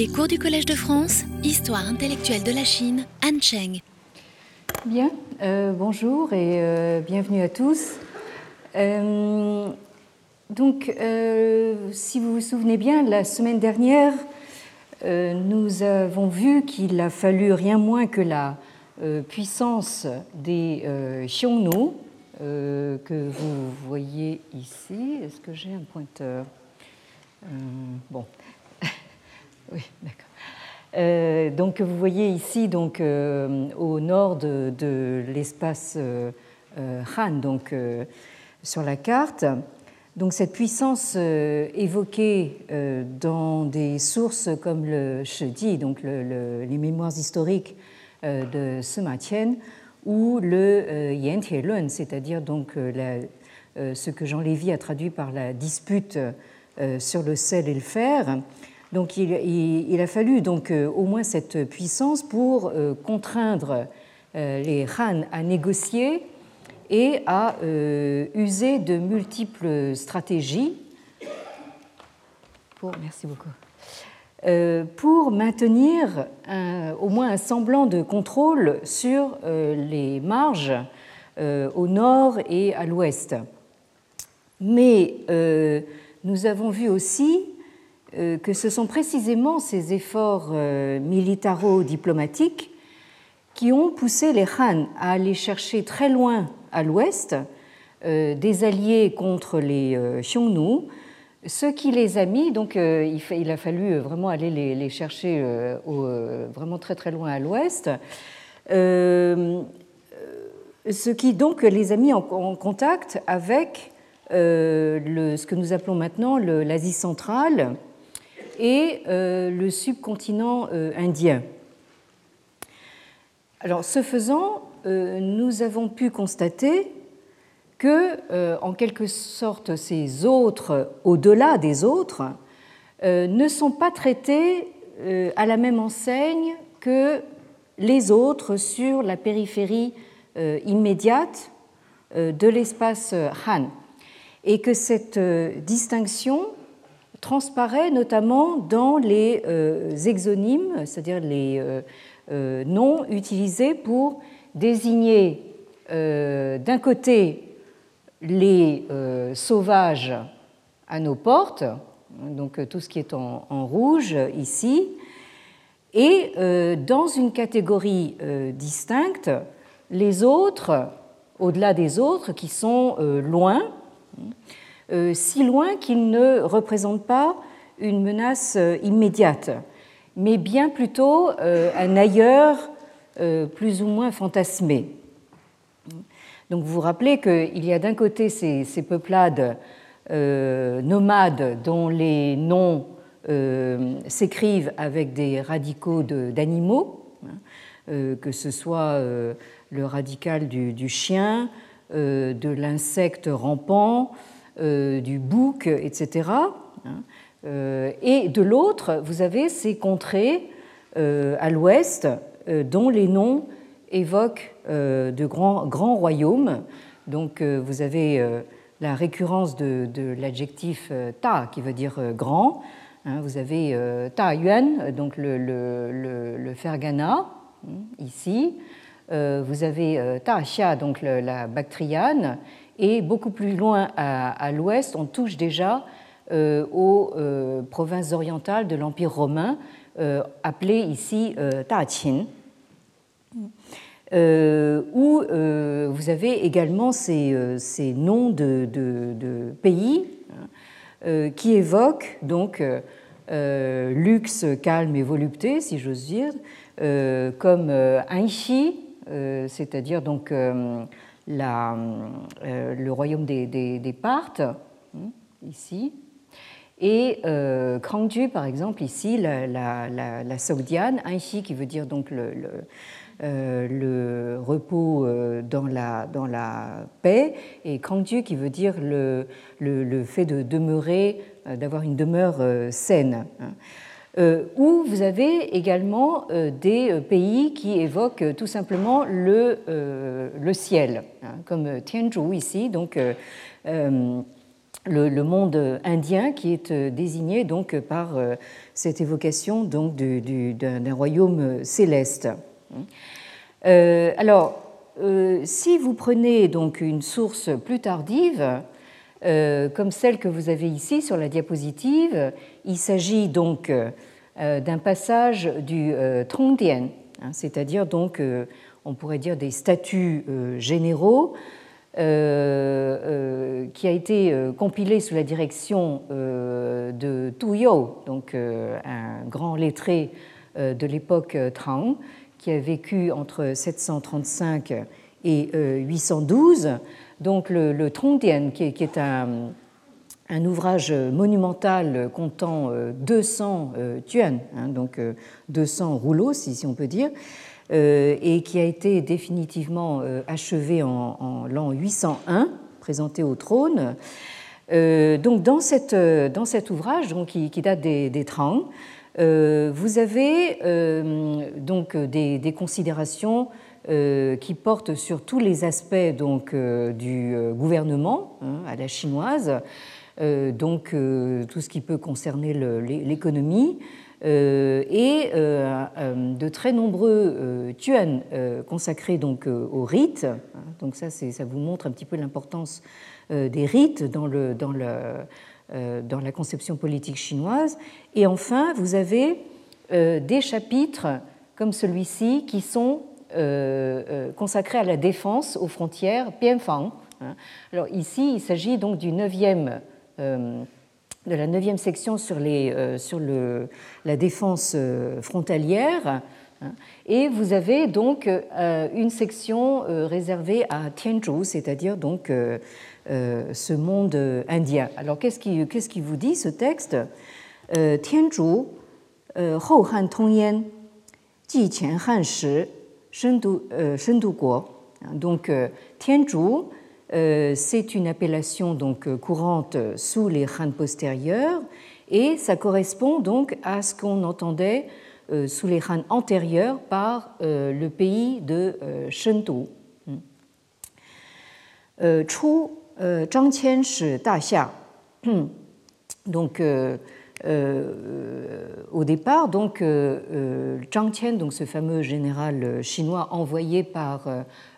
Les cours du Collège de France, Histoire intellectuelle de la Chine, Han Cheng. Bien, euh, bonjour et euh, bienvenue à tous. Euh, donc, si vous vous souvenez bien, la semaine dernière, nous avons vu qu'il a fallu rien moins que la puissance des Xiongnu, que vous voyez ici. Est-ce que j'ai un pointeur? Bon, oui, d'accord. Euh, donc vous voyez ici donc euh, au nord de, l'espace euh, Han donc sur la carte donc cette puissance évoquée dans des sources comme le Shedi donc les mémoires historiques de Sima Qian ou le Yan Lun c'est-à-dire donc ce que Jean Lévy a traduit par la dispute sur le sel et le fer donc il, a fallu donc euh, au moins cette puissance pour euh, contraindre euh, les Han à négocier et à user de multiples stratégies pour, maintenir au moins un semblant de contrôle sur les marges au nord et à l'ouest. Mais nous avons vu aussi que ce sont précisément ces efforts euh, militaro-diplomatiques qui ont poussé les Han à aller chercher très loin à l'ouest euh, des alliés contre les Xiongnu, ce qui les a mis, donc il a fallu vraiment aller les chercher vraiment très très loin à l'ouest, ce qui donc les a mis en contact avec ce que nous appelons maintenant l'Asie centrale, et euh, le subcontinent euh, indien. Alors, ce faisant, euh, nous avons pu constater que, en quelque sorte, ces autres, au-delà des autres, ne sont pas traités à la même enseigne que les autres sur la périphérie immédiate de l'espace Han, et que cette distinction transparaît notamment dans les euh, exonymes, c'est-à-dire les euh, euh, noms utilisés pour désigner d'un côté les sauvages à nos portes, donc tout ce qui est en, rouge ici, et dans une catégorie distincte, les autres, au-delà des autres, qui sont loin, si loin qu'il ne représente pas une menace euh, immédiate, mais bien plutôt euh, un ailleurs plus ou moins fantasmé. Donc vous vous rappelez qu'il y a d'un côté ces, peuplades nomades dont les noms s'écrivent avec des radicaux d'animaux, hein, que ce soit le radical du chien, de l'insecte rampant, euh, du bouc, etc. Euh, et de l'autre, vous avez ces contrées euh, à l'ouest dont les noms évoquent de grands, grands royaumes. Donc vous avez la récurrence de, l'adjectif ta, qui veut dire grand. Hein. vous avez ta yuan, donc le, le, le, Fergana, hein, ici. vous avez ta xia, donc la Bactriane, et beaucoup plus loin à, l'ouest, on touche déjà euh, aux euh, provinces orientales de l'Empire romain, euh, appelées ici Qin, où vous avez également ces, noms de, pays hein, qui évoquent donc luxe, calme et volupté, si j'ose dire, comme Anxi, c'est-à-dire donc euh, le royaume des, des, Parthes, hein, ici, et euh, par exemple, ici, la, la, la, la Sogdiane, qui veut dire donc le, le, euh, repos euh, dans la, dans la paix, et Krangju, qui veut dire le, le fait de demeurer, d'avoir une demeure saine. Euh, où vous avez également euh, des euh, pays qui évoquent tout simplement le, ciel, hein, comme Tianzhou ici, donc le, monde indien qui est désigné donc par cette évocation donc d'un royaume céleste. alors, si vous prenez donc une source plus tardive, comme celle que vous avez ici sur la diapositive, il s'agit donc d'un passage du Trondien, hein, c'est-à-dire donc, on pourrait dire des statuts généraux euh, euh, qui a été euh, compilé sous la direction de Tu You, donc un grand lettré de l'époque Tang, qui a vécu entre 735 et 812. Donc le, le Trondien, qui est, un, ouvrage monumental comptant 200 tuan, hein, donc 200 rouleaux, si on peut dire, euh, et qui a été définitivement euh, achevé en, l'an 801, présenté au trône. Euh, donc dans, cette, dans cet ouvrage donc, qui, date des, des Trang, vous avez donc des, considérations qui portent sur tous les aspects donc, du gouvernement hein, à la chinoise, donc tout ce qui peut concerner l'économie, euh, et euh, euh, de très nombreux tuan consacrés donc aux rites. Donc ça, ça vous montre un petit peu l'importance des rites dans, le, dans, le, dans la conception politique chinoise. Et enfin, vous avez des chapitres comme celui-ci qui sont consacrés à la défense aux frontières Bianfang. Hein. Alors ici, il s'agit donc du 9e de la neuvième section sur, euh, la défense euh, frontalière. Hein. Et vous avez donc euh, une section réservée à Tianzhu, c'est-à-dire donc ce monde indien. Alors qu'est-ce qui, qu'est-ce qui vous dit ce texte Tianzhu, Hou Han Tongyan, Ji Qian Han Shi, Shendu Guo. Donc Tianzhu, euh, c'est une appellation donc euh, courante sous les Han postérieurs et ça correspond donc à ce qu'on entendait euh, sous les Han antérieurs par le pays de Shendu. Chu Zhang Qian shi. Donc au départ, donc Zhang Qian, donc ce fameux général chinois envoyé par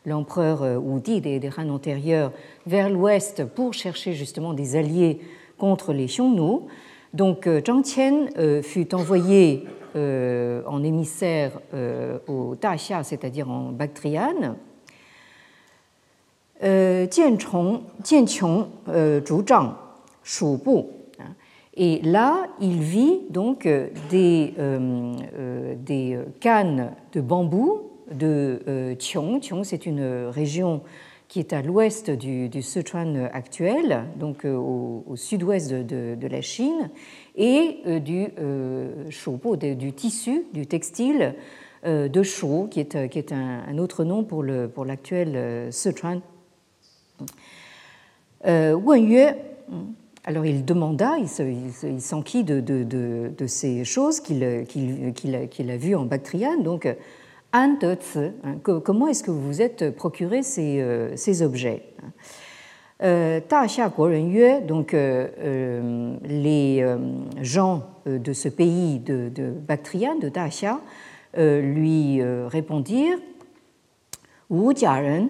l'empereur euh, Wudi des, des Han antérieurs vers l'ouest pour chercher justement des alliés contre les Xiongnu. Donc euh, Zhang Qian euh, fut envoyé en émissaire au Daxia, c'est-à-dire en Bactriane. Hein. Et là, il vit donc des, des cannes de bambou de euh, Qiong. c'est une région qui est à l'ouest du, Sichuan actuel, donc euh, au, sud-ouest de, la Chine, et euh, du du tissu, du textile de Shu, qui est, un, autre nom pour l'actuel Sichuan. Wen Yue, alors il demanda, il s'enquit de, ces choses qu'il a vues en Bactriane, donc An hein, comment est-ce que vous vous êtes procuré ces, euh, objets euh, Ta Yue, donc euh, les gens de ce pays de, de Bactriane, de Daxia, lui répondirent Wu Jiaren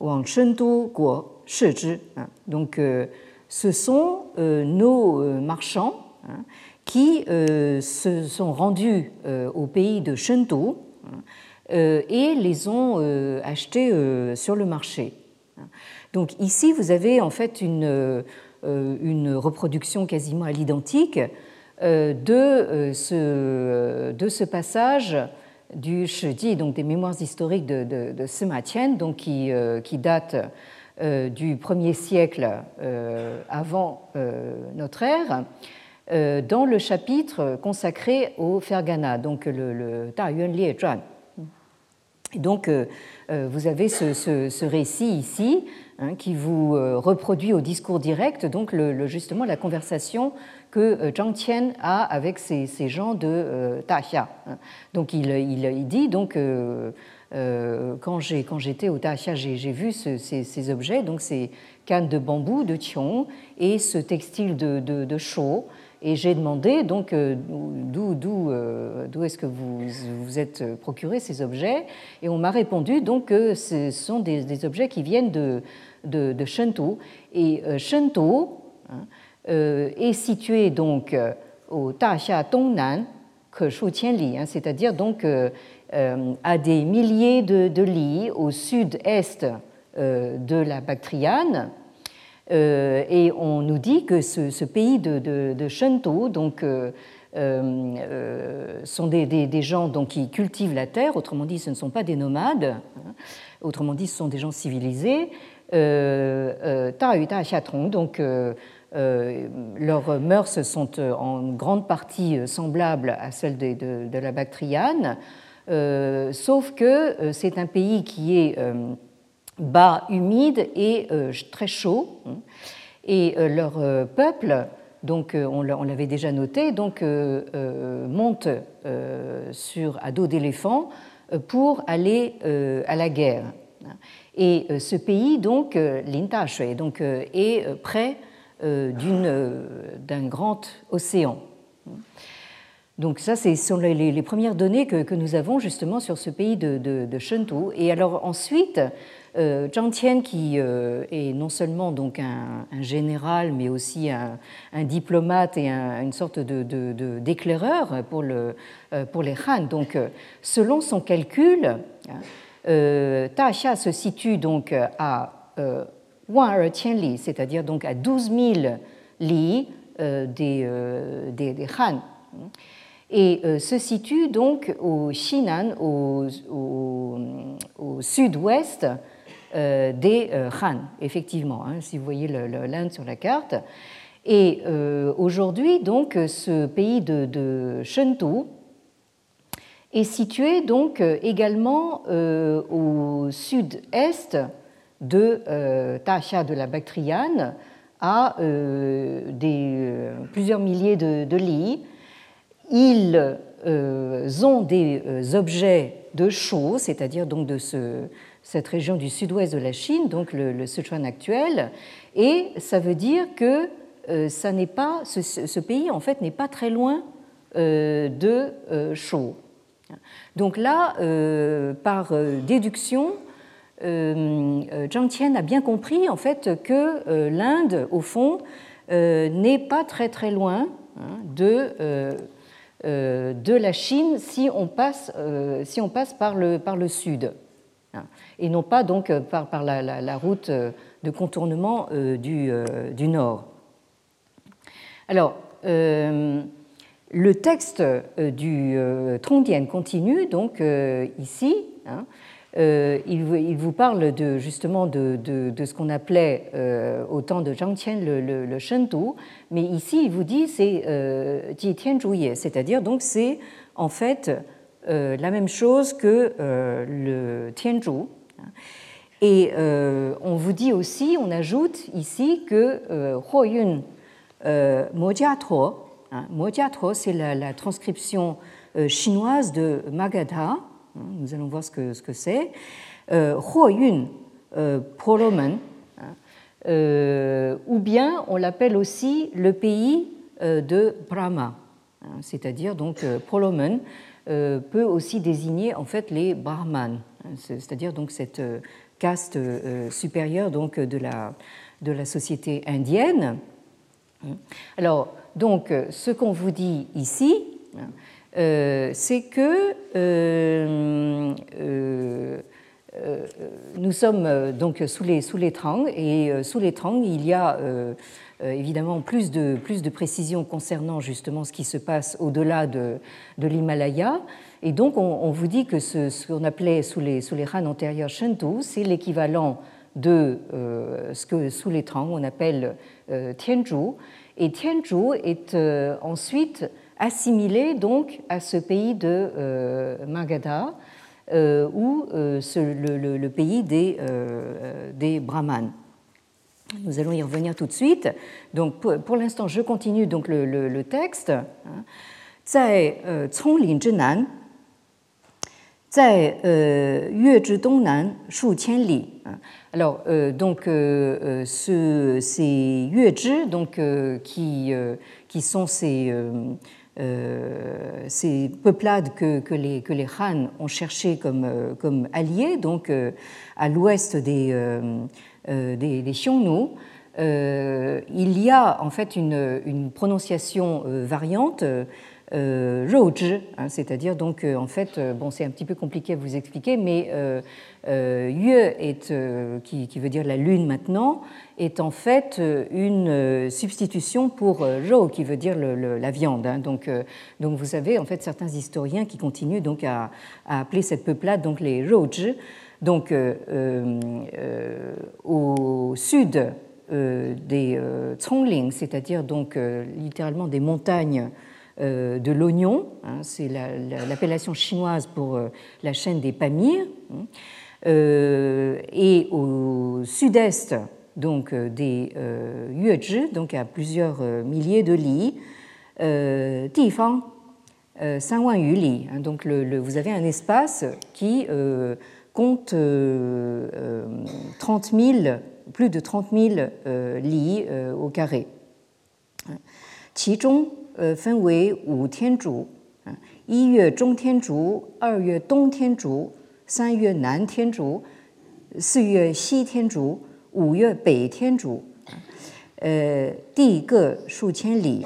Wang Shendu Guo Hein. Donc, ce sont nos marchands hein, qui se sont rendus au pays de Shendu euh, et les ont euh, achetés euh, sur le marché. Donc ici, vous avez en fait une, reproduction quasiment à l'identique de, ce, passage du Shiji, donc des mémoires historiques de, de, Tian, donc qui, qui date du 1er siècle avant notre ère, dans le chapitre consacré au Fergana, donc le, Ta Yuan Lie Zhuan. Donc, euh, euh, vous avez ce, récit ici hein, qui vous euh, reproduit au discours direct, donc justement la conversation que Zhang Qian a avec ces, gens de Daxia. Hein. Donc, il, dit donc quand j'étais au Daxia, j'ai vu ces, objets, donc ces cannes de bambou de Qiong et ce textile de, de, et j'ai demandé donc d'où, d'où, d'où est-ce que vous vous êtes procuré ces objets, et on m'a répondu donc que ce sont des, objets qui viennent de, de, de Shenzhou. Et Shenzhou hein, est situé donc au Daxia Dongnan, Keshu Qianli, hein, c'est-à-dire donc à des milliers de, lits au sud-est de la Bactriane euh, et on nous dit que ce, pays de, de, donc, euh, euh, sont des, gens donc, qui cultivent la terre, autrement dit, ce ne sont pas des nomades, hein. autrement dit, ce sont des gens civilisés. Euh, donc leurs mœurs sont en grande partie semblables à celles de la Bactriane, sauf que c'est un pays qui est bas, humide et euh, très chaud. Et euh, leur euh, peuple, donc on l'avait déjà noté, donc monte sur à dos d'éléphant pour aller à la guerre. Et ce pays, donc l'Intashui, donc est près d'un grand océan. Donc ça, ce sont les, premières données que, nous avons justement sur ce pays de, de, de Et alors ensuite, euh, Zhang Tian, qui euh, est non seulement donc un, général, mais aussi un, diplomate et une sorte d'éclaireur euh, pour les Han. Donc, selon son calcul, euh, Xia se situe donc à Wan Li, c'est-à-dire à 12 000 li des, Han et se situe donc au Xinan, au, sud-ouest euh, des euh, Han, effectivement, hein, si vous voyez l'Inde sur la carte. Et euh, aujourd'hui, donc, ce pays de, de est situé donc également au sud-est de euh, de la Bactriane, à plusieurs milliers de, de lits. Ils ont des objets de chaux, c'est-à-dire donc de ce, cette région du sud-ouest de la Chine, donc le, Sichuan actuel, et ça veut dire que euh, ça n'est pas, ce, pays en fait n'est pas très loin euh, de euh, Shou. Donc là, par déduction, Zhang Tian a bien compris en fait que l'Inde, au fond, n'est pas très très loin hein, de, de la Chine si on passe, si on passe par, le, par le sud et non pas donc euh, par, la, route euh, de contournement euh, du, Nord. Alors, le texte du continue donc ici. Hein, il, vous parle de, justement de, ce qu'on appelait au temps de Zhang Qian le, le, Shentu, mais ici il vous dit c'est Tianzhuye, c'est-à-dire donc c'est en fait la même chose que le Tianzhu, et euh, on vous dit aussi, on ajoute ici que euh, euh, Mojiatro, hein, c'est la, transcription euh, chinoise de Magadha, nous allons voir ce que c'est, ce que c'est. Huoyun Polomen, hein, ou bien on l'appelle aussi le pays de Brahma, c'est-à-dire donc Polomen peut aussi désigner en fait les Brahmanes c'est-à-dire donc cette euh, caste euh, supérieure donc de la, de la société indienne. Alors, donc, ce qu'on vous dit ici, euh, c'est que nous sommes donc sous les, sous les Trang, et sous les Trang, il y a évidemment plus de, plus de précisions concernant justement ce qui se passe au-delà de, de l'Himalaya. Et donc, on, vous dit que ce, qu'on appelait sous les, sous les antérieurs Shentu, c'est l'équivalent de euh, ce que sous les Trang on appelle euh, Tianzhu. Et Tianzhu est euh, ensuite assimilé donc à ce pays de euh, Magadha euh, ou euh, ce, le, le, le, pays des, euh, des Brahmanes. Nous allons y revenir tout de suite. Donc, pour, pour l'instant, je continue donc le, le texte. Hein. Zai euh, Conglin Zhenan, Zai Yue Dongnan, Shu Qianli. Hein. Alors, euh, donc, euh, ce, ces Yue donc, euh, qui, qui sont ces, ces peuplades que, les, Han ont cherchées comme, comme alliés, donc à l'ouest des, des Xiongnu, il y a en fait une prononciation variante euh, hein, c'est-à-dire donc euh, en fait, euh, bon, c'est un petit peu compliqué à vous expliquer, mais Yue qui, veut dire la lune maintenant, est en fait une substitution pour Rou, qui veut dire la viande. Hein. donc, donc vous avez en fait certains historiens qui continuent donc à, appeler cette peuplade donc les Rouge. Donc au sud des Congling, c'est-à-dire donc littéralement des montagnes de l'oignon, hein, c'est l'appellation chinoise pour euh, la chaîne des Pamirs, hein, euh, et au sud-est donc des Yuezhi, donc à plusieurs milliers de lits, Tifang, Sanwan Li. Hein, donc vous avez un espace qui compte 30 000, plus de 30 000 lits au carré. 其中 呃，分为五天竺，啊，一月中天竺，二月东天竺，三月南天竺，四月西天竺，五月北天竺，呃，地各数千里，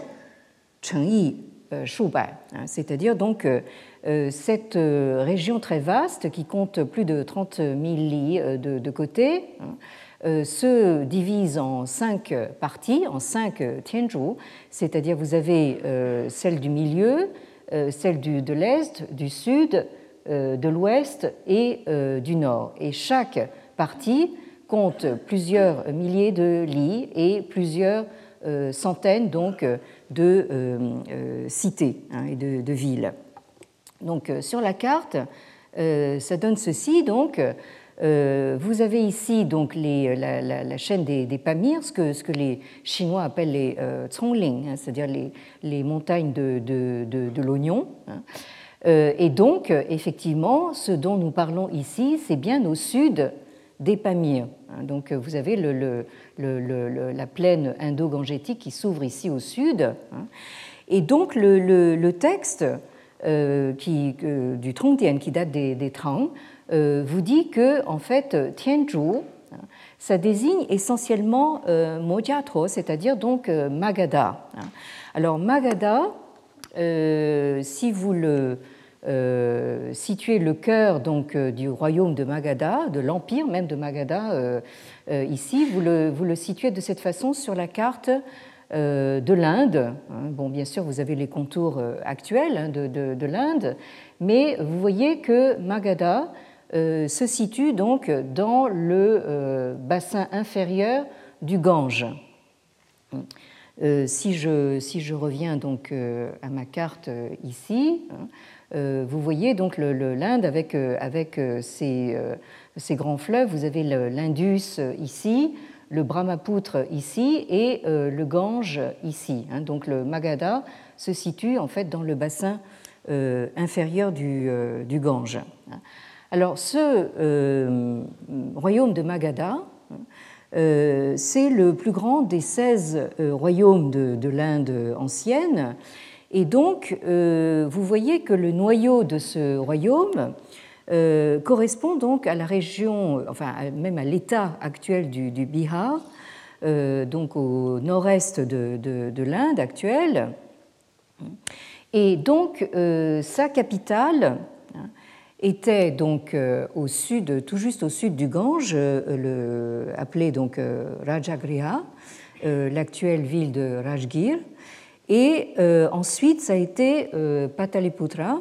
城邑呃数百啊，c'est-à-dire donc euh, cette région très vaste qui compte plus de 30 000 lits de, de côté. Hein, euh, se divise en cinq parties, en cinq tianzhu, c'est-à-dire vous avez euh, celle du milieu, euh, celle de l'est, du sud, de l'ouest et du nord. Et chaque partie compte plusieurs milliers de lits et plusieurs centaines donc de cités hein, et de, de, villes. Donc sur la carte, ça donne ceci donc euh, vous avez ici donc les, la, chaîne des, Pamirs, ce que, les Chinois appellent les euh, hein, c'est-à-dire les, montagnes de, de, l'oignon. Hein. Euh, et donc, effectivement, ce dont nous parlons ici, c'est bien au sud des Pamirs. Hein. Donc, vous avez la plaine indo-gangétique qui s'ouvre ici au sud. Et donc, le, texte euh, qui, du Trongdian, qui date des, des Trang, euh, vous dit que en fait Tianzhu, ça désigne essentiellement euh, Mojiatro, c'est-à-dire donc euh, Magadha. Alors Magadha, si vous le situez le cœur donc du royaume de Magadha, de l'empire même de Magadha ici, vous le, vous le situez de cette façon sur la carte de l'Inde. Hein. Bon, bien sûr, vous avez les contours actuels hein, de, de, de l'Inde, mais vous voyez que Magadha euh, se situe donc dans le euh, bassin inférieur du Gange. Euh, si, je, reviens donc à ma carte ici, hein, vous voyez donc l'Inde avec, avec ses, grands fleuves. Vous avez l'Indus ici, le Brahmapoutre ici et le Gange ici. Hein. donc le Magadha se situe en fait dans le bassin inférieur du, du Gange. Alors ce euh, royaume de Magadha, euh, c'est le plus grand des 16 euh, royaumes de, l'Inde ancienne. Et donc, vous voyez que le noyau de ce royaume correspond donc à la région, enfin même à l'état actuel du, Bihar, donc au nord-est de, de l'Inde actuelle. Et donc, sa capitale, était donc euh, au sud, tout juste au sud du Gange, euh, appelé donc euh, Rajagriha, l'actuelle ville de Rajgir. Et ensuite, ça a été Pataliputra,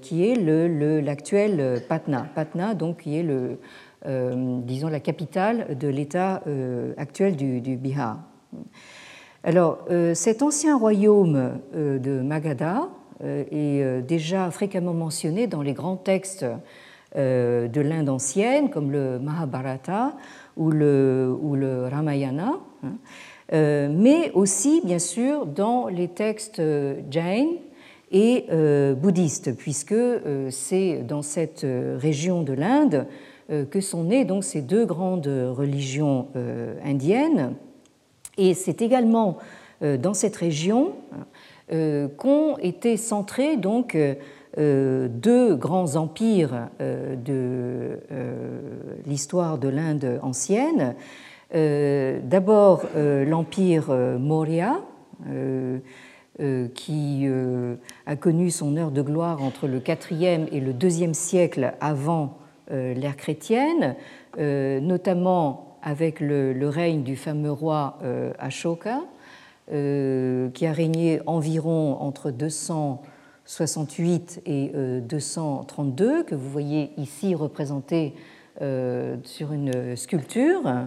qui est l'actuel Patna. Patna, donc, qui est le, disons, la capitale de l'État actuel du, du, Bihar. Alors, cet ancien royaume de Magadha est euh, déjà fréquemment mentionné dans les grands textes euh, de l'Inde ancienne, comme le Mahabharata ou le, ou le Ramayana, hein. mais aussi, bien sûr, dans les textes Jain et bouddhiste, puisque c'est dans cette région de l'Inde que sont nées donc ces deux grandes religions indiennes. Et c'est également dans cette région qu'ont été centrés donc deux grands empires de l'histoire de l'Inde ancienne. D'abord l'empire Maurya, euh, qui euh, a connu son heure de gloire entre le IVe et le IIe siècle avant euh, l'ère chrétienne, notamment avec le, règne du fameux roi Ashoka, qui a régné environ entre 268 et 232, que vous voyez ici représenté sur une sculpture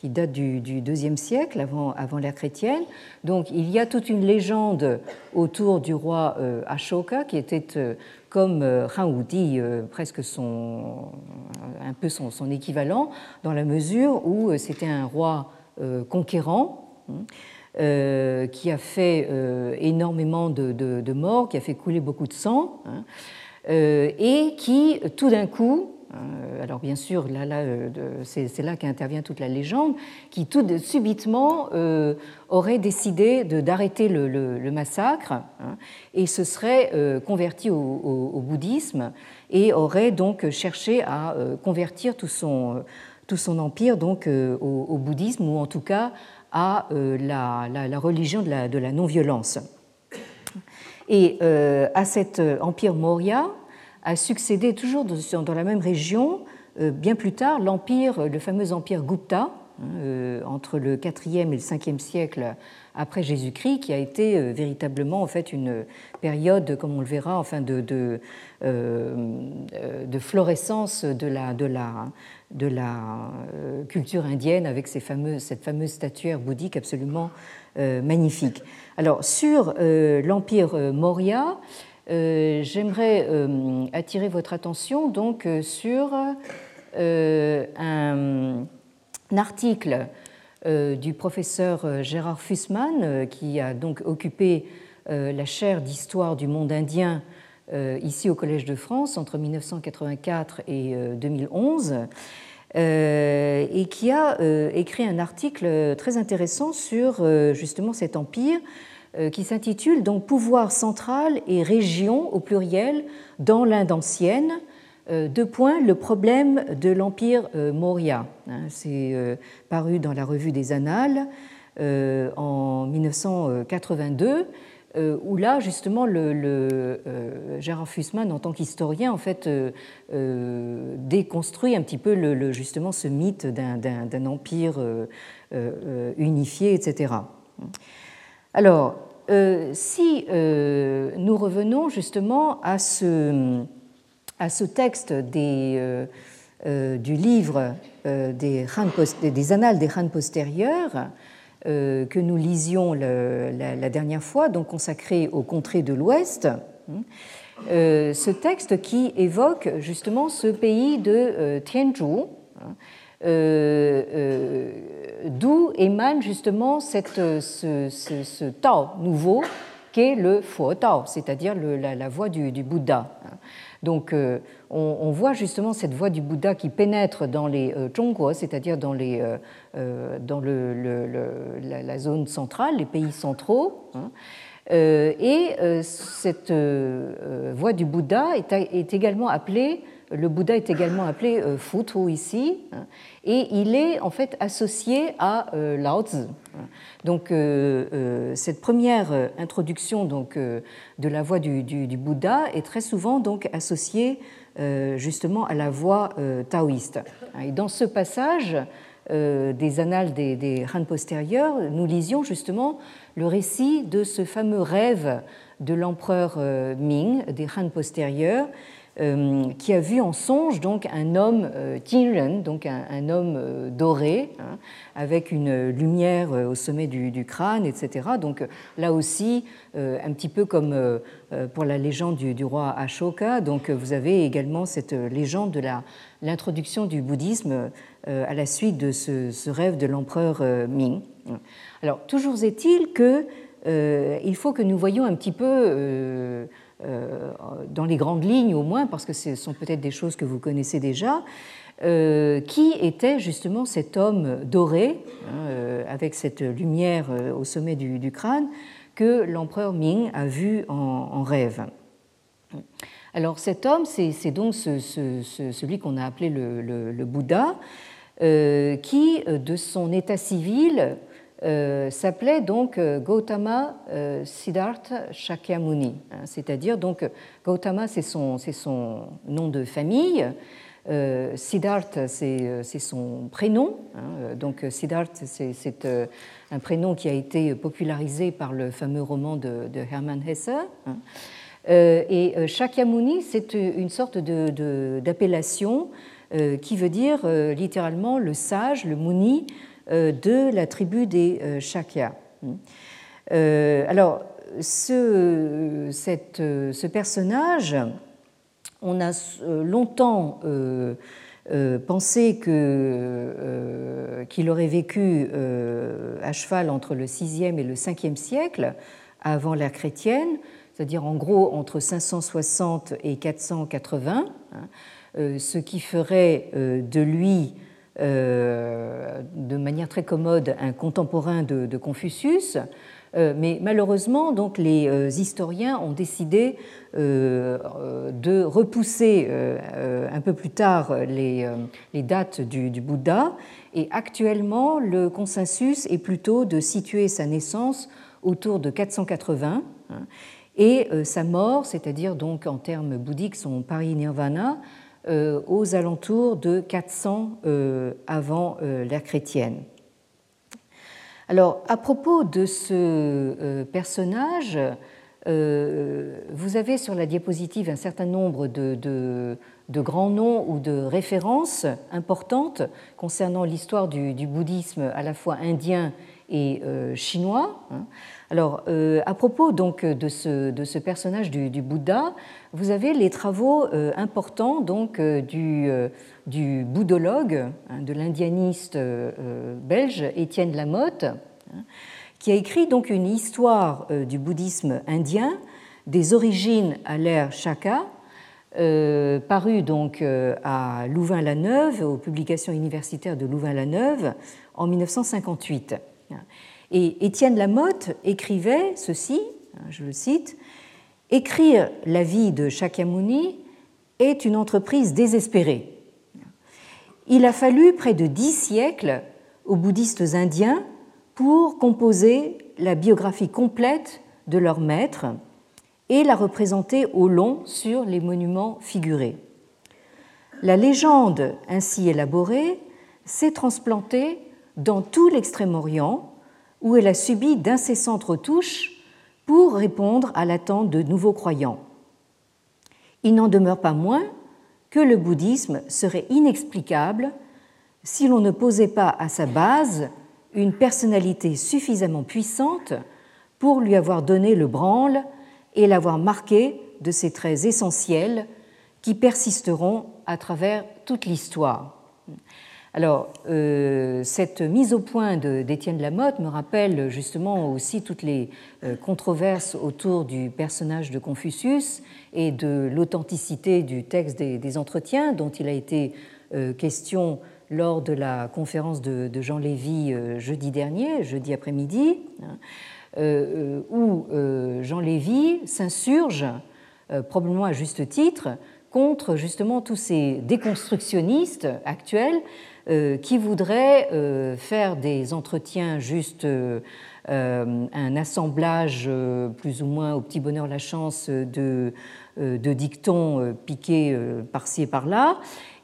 qui date du, deuxième siècle avant, l'ère chrétienne. Donc il y a toute une légende autour du roi euh, Ashoka qui était euh, comme euh, euh, presque son, un peu son, son, équivalent, dans la mesure où c'était un roi conquérant. Hein, qui a fait énormément de, de, morts, qui a fait couler beaucoup de sang, hein, et qui, tout d'un coup, euh, alors bien sûr, là, euh, c'est là qu'intervient toute la légende, qui tout subitement euh, aurait décidé d'arrêter le, massacre hein, et se serait converti au, bouddhisme et aurait donc cherché à convertir tout son, tout son empire donc au, bouddhisme ou en tout cas à la, la, religion de la, non-violence. Et à cet empire Maurya, a succédé toujours dans la même région, euh, bien plus tard, l'empire, le fameux empire Gupta, hein, euh, entre le 4e et le 5e siècle après Jésus-Christ, qui a été euh, véritablement en fait une période, comme on le verra, enfin de, de, de florescence de la, de la, de la culture indienne avec ces cette fameuse statuaire bouddhique absolument magnifique. Alors sur l'empire Maurya, euh, j'aimerais euh, attirer votre attention donc euh, sur un, article du professeur Gérard Fussman qui a donc occupé la chaire d'histoire du monde indien ici au Collège de France entre 1984 et 2011 et qui a écrit un article très intéressant sur justement cet empire euh, qui s'intitule donc Pouvoir central et région au pluriel dans l'Inde ancienne. Euh, deux points, le problème de l'Empire euh, Maurya. Hein, c'est paru dans la revue des Annales en 1982 où là, justement, le, Gérard Fussman, en tant qu'historien, en fait, déconstruit un petit peu justement ce mythe d'un empire unifié, etc. Alors, euh, si euh, nous revenons justement à ce, texte euh, du livre des, des, annales des Han postérieurs, que nous lisions la, dernière fois, donc consacré aux contrées de l'Ouest, hein, ce texte qui évoque justement ce pays de Tianzhu, hein, euh, euh, d'où émane justement cette, ce, Tao nouveau qu'est le Fo Tao, c'est-à-dire la, la, voie du, Bouddha. Donc euh, on, voit justement cette voie du Bouddha qui pénètre dans les Zhongguo, c'est-à-dire dans, les, dans le, la, zone centrale, les pays centraux. Hein. et cette voie du Bouddha est, également appelée le Bouddha est également appelé euh, Futu ici, hein, et il est en fait associé à euh, Lao Tzu. Donc euh, cette première introduction donc, de la voie du, Bouddha est très souvent donc associée justement à la voie taoïste. Et dans ce passage des annales des, Han postérieurs, nous lisions justement le récit de ce fameux rêve de l'empereur Ming des Han postérieurs euh, qui a vu en songe donc un homme euh, Jinren, donc un, homme euh, doré, hein, avec une lumière au sommet du, crâne, etc. Donc là aussi, un petit peu comme pour la légende du, roi Ashoka, donc vous avez également cette légende de l'introduction du bouddhisme à la suite de ce, rêve de l'empereur Ming. Alors toujours est-il que il faut que nous voyions un petit peu dans les grandes lignes au moins, parce que ce sont peut-être des choses que vous connaissez déjà, qui était justement cet homme doré, hein, avec cette lumière au sommet du, crâne, que l'empereur Ming a vu en, rêve. Alors cet homme, c'est donc celui qu'on a appelé le Bouddha, euh, qui, euh, de son état civil, euh, s'appelait donc Gautama Siddhartha Shakyamuni, hein, c'est-à-dire donc Gautama c'est son, son, nom de famille, Siddhartha c'est son prénom, hein, donc Siddhartha c'est un prénom qui a été popularisé par le fameux roman de, Hermann Hesse. Hein. et Shakyamuni c'est une sorte d'appellation euh, qui veut dire euh, littéralement le sage, le Muni euh, de la tribu des Shakya. Alors, ce, personnage, on a longtemps pensé qu'il aurait vécu à cheval entre le 6e et le 5e siècle avant l'ère chrétienne, c'est-à-dire en gros entre 560 et 480. Euh, ce qui ferait euh, de lui, euh, de manière très commode, un contemporain de, Confucius. Mais malheureusement, donc, les historiens ont décidé de repousser un peu plus tard les, dates du, Bouddha. Et actuellement, le consensus est plutôt de situer sa naissance autour de 480 hein, et sa mort, c'est-à-dire donc en termes bouddhiques son parinirvana, euh, aux alentours de 400 euh, avant euh, l'ère chrétienne. Alors, à propos de ce personnage, vous avez sur la diapositive un certain nombre de, grands noms ou de références importantes concernant l'histoire du, bouddhisme à la fois indien et chinois. Alors, euh, à propos donc de ce, de ce personnage du, Bouddha, vous avez les travaux euh, importants donc euh, du, du bouddhologue, hein, de l'indianiste belge Étienne Lamotte, hein, qui a écrit donc une histoire du bouddhisme indien des origines à l'ère Shaka, paru donc à Louvain-la-Neuve, aux publications universitaires de Louvain-la-Neuve en 1958. Et Étienne Lamotte écrivait ceci, hein, je le cite, Écrire la vie de Shakyamuni est une entreprise désespérée. Il a fallu près de dix siècles aux bouddhistes indiens pour composer la biographie complète de leur maître et la représenter au long sur les monuments figurés. La légende ainsi élaborée s'est transplantée dans tout l'Extrême-Orient où elle a subi d'incessantes retouches pour répondre à l'attente de nouveaux croyants. Il n'en demeure pas moins que le bouddhisme serait inexplicable si l'on ne posait pas à sa base une personnalité suffisamment puissante pour lui avoir donné le branle et l'avoir marqué de ses traits essentiels qui persisteront à travers toute l'histoire. Alors, euh, cette mise au point d'Étienne Lamotte me rappelle justement aussi toutes les euh, controverses autour du personnage de Confucius et de l'authenticité du texte des, entretiens dont il a été euh, question lors de la conférence de, Jean Lévy jeudi dernier, jeudi après-midi, hein, où Jean Lévy s'insurge, probablement à juste titre, contre justement tous ces déconstructionnistes actuels qui voudrait euh, faire des entretiens juste euh, un assemblage plus ou moins au petit bonheur la chance de, de dictons piqués par-ci et par-là,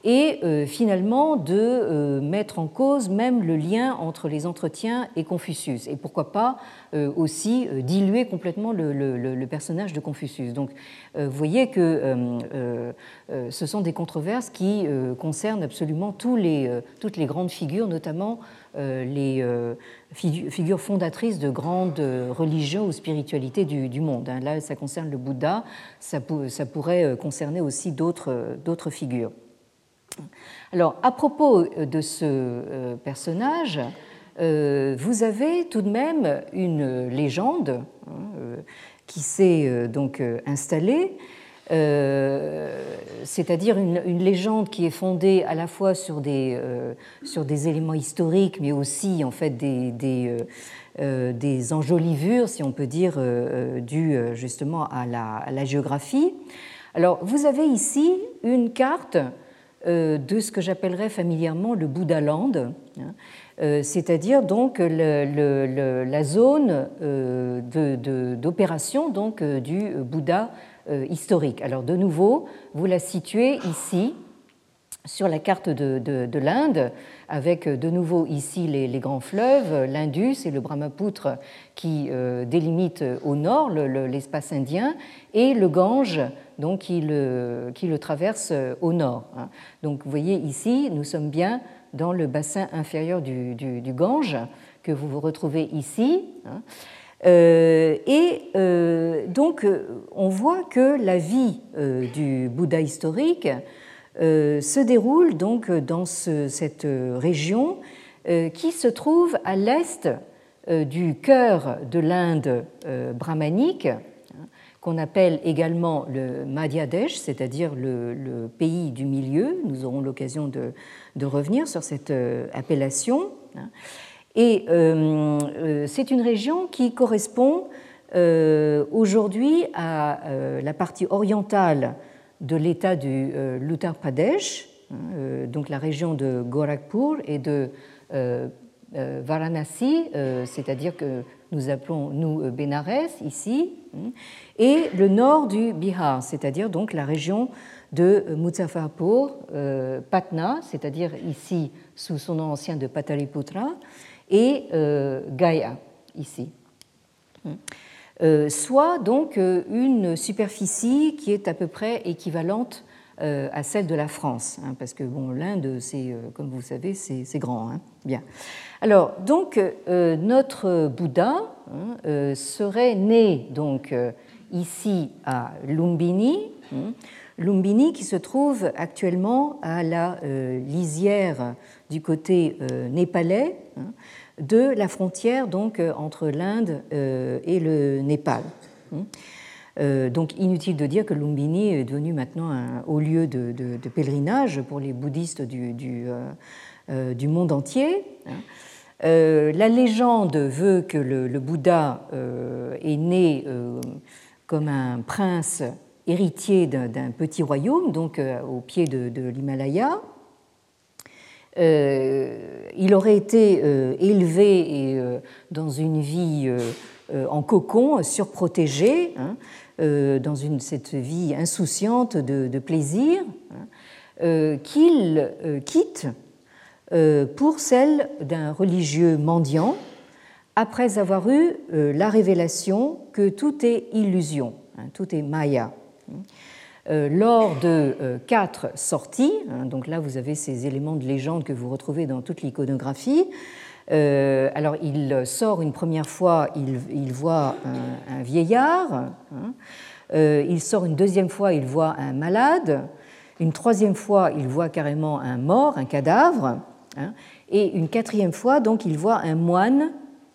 et euh, finalement de euh, mettre en cause même le lien entre les entretiens et Confucius, et pourquoi pas euh, aussi diluer complètement le, personnage de Confucius. Donc vous voyez que ce sont des controverses qui concernent absolument toutes les grandes figures, notamment les figures fondatrices de grandes religions ou spiritualités du, monde. Hein. Là, ça concerne le Bouddha, ça pourrait concerner aussi d'autres figures. Alors, à propos de ce euh, personnage, euh, vous avez tout de même une légende hein, qui s'est donc installé. c'est-à-dire une, légende qui est fondée à la fois sur des, sur éléments historiques, mais aussi en fait des, enjolivures, si on peut dire, dues justement à la, géographie. Alors, vous avez ici une carte euh, de ce que j'appellerais familièrement le Bouddha Land, hein, euh, c'est-à-dire donc la zone euh, d'opération donc du Bouddha historique. Alors de nouveau, vous la situez ici sur la carte de, l'Inde, avec de nouveau ici les, grands fleuves, l'Indus et le Brahmapoutre qui délimitent au nord l'espace indien, et le Gange donc, qui, le, traverse euh, au nord. Hein. Donc vous voyez ici, nous sommes bien dans le bassin inférieur du, du, Gange que vous vous retrouvez ici. Hein. Euh, et euh, donc on voit que la vie du Bouddha historique se déroule donc dans cette région qui se trouve à l'est du cœur de l'Inde brahmanique, qu'on appelle également le Madhyadesh, c'est-à-dire le, pays du milieu. Nous aurons l'occasion de, revenir sur cette euh, appellation. Et euh, euh, c'est une région qui correspond aujourd'hui à la partie orientale de l'État du l'Uttar Pradesh, hein, donc la région de Gorakhpur et de Varanasi, c'est-à-dire que nous appelons nous Benares ici, hein, et le nord du Bihar, c'est-à-dire donc la région de Muzaffarpur, euh, Patna, c'est-à-dire ici sous son nom ancien de Pataliputra, et euh, ici. Euh, soit donc une superficie qui est à peu près équivalente à celle de la France, hein, parce que bon, l'Inde, c'est, comme vous savez, c'est grand. Hein. Bien. Alors, donc, notre Bouddha hein, serait né donc ici à Lumbini. Lumbini qui se trouve actuellement à la euh, lisière du côté euh, népalais de la frontière donc euh, entre l'Inde et le Népal. Hein. donc inutile de dire que Lumbini est devenu maintenant un haut lieu de, pèlerinage pour les bouddhistes du, du, monde entier. la légende veut que le, Bouddha est né comme un prince héritier d'un petit royaume, donc euh, au pied de, l'Himalaya. Euh, il aurait été euh, élevé dans une vie en cocon, surprotégé, hein, dans une, cette vie insouciante de, plaisir, hein, qu'il quitte pour celle d'un religieux mendiant après avoir eu euh, la révélation que tout est illusion, hein, tout est maya. Euh, lors de euh, quatre sorties, hein, donc là vous avez ces éléments de légende que vous retrouvez dans toute l'iconographie, alors il sort une première fois, il, voit un, vieillard, hein, il sort une deuxième fois, il voit un malade, une troisième fois, il voit carrément un mort, un cadavre, et une quatrième fois, donc il voit un moine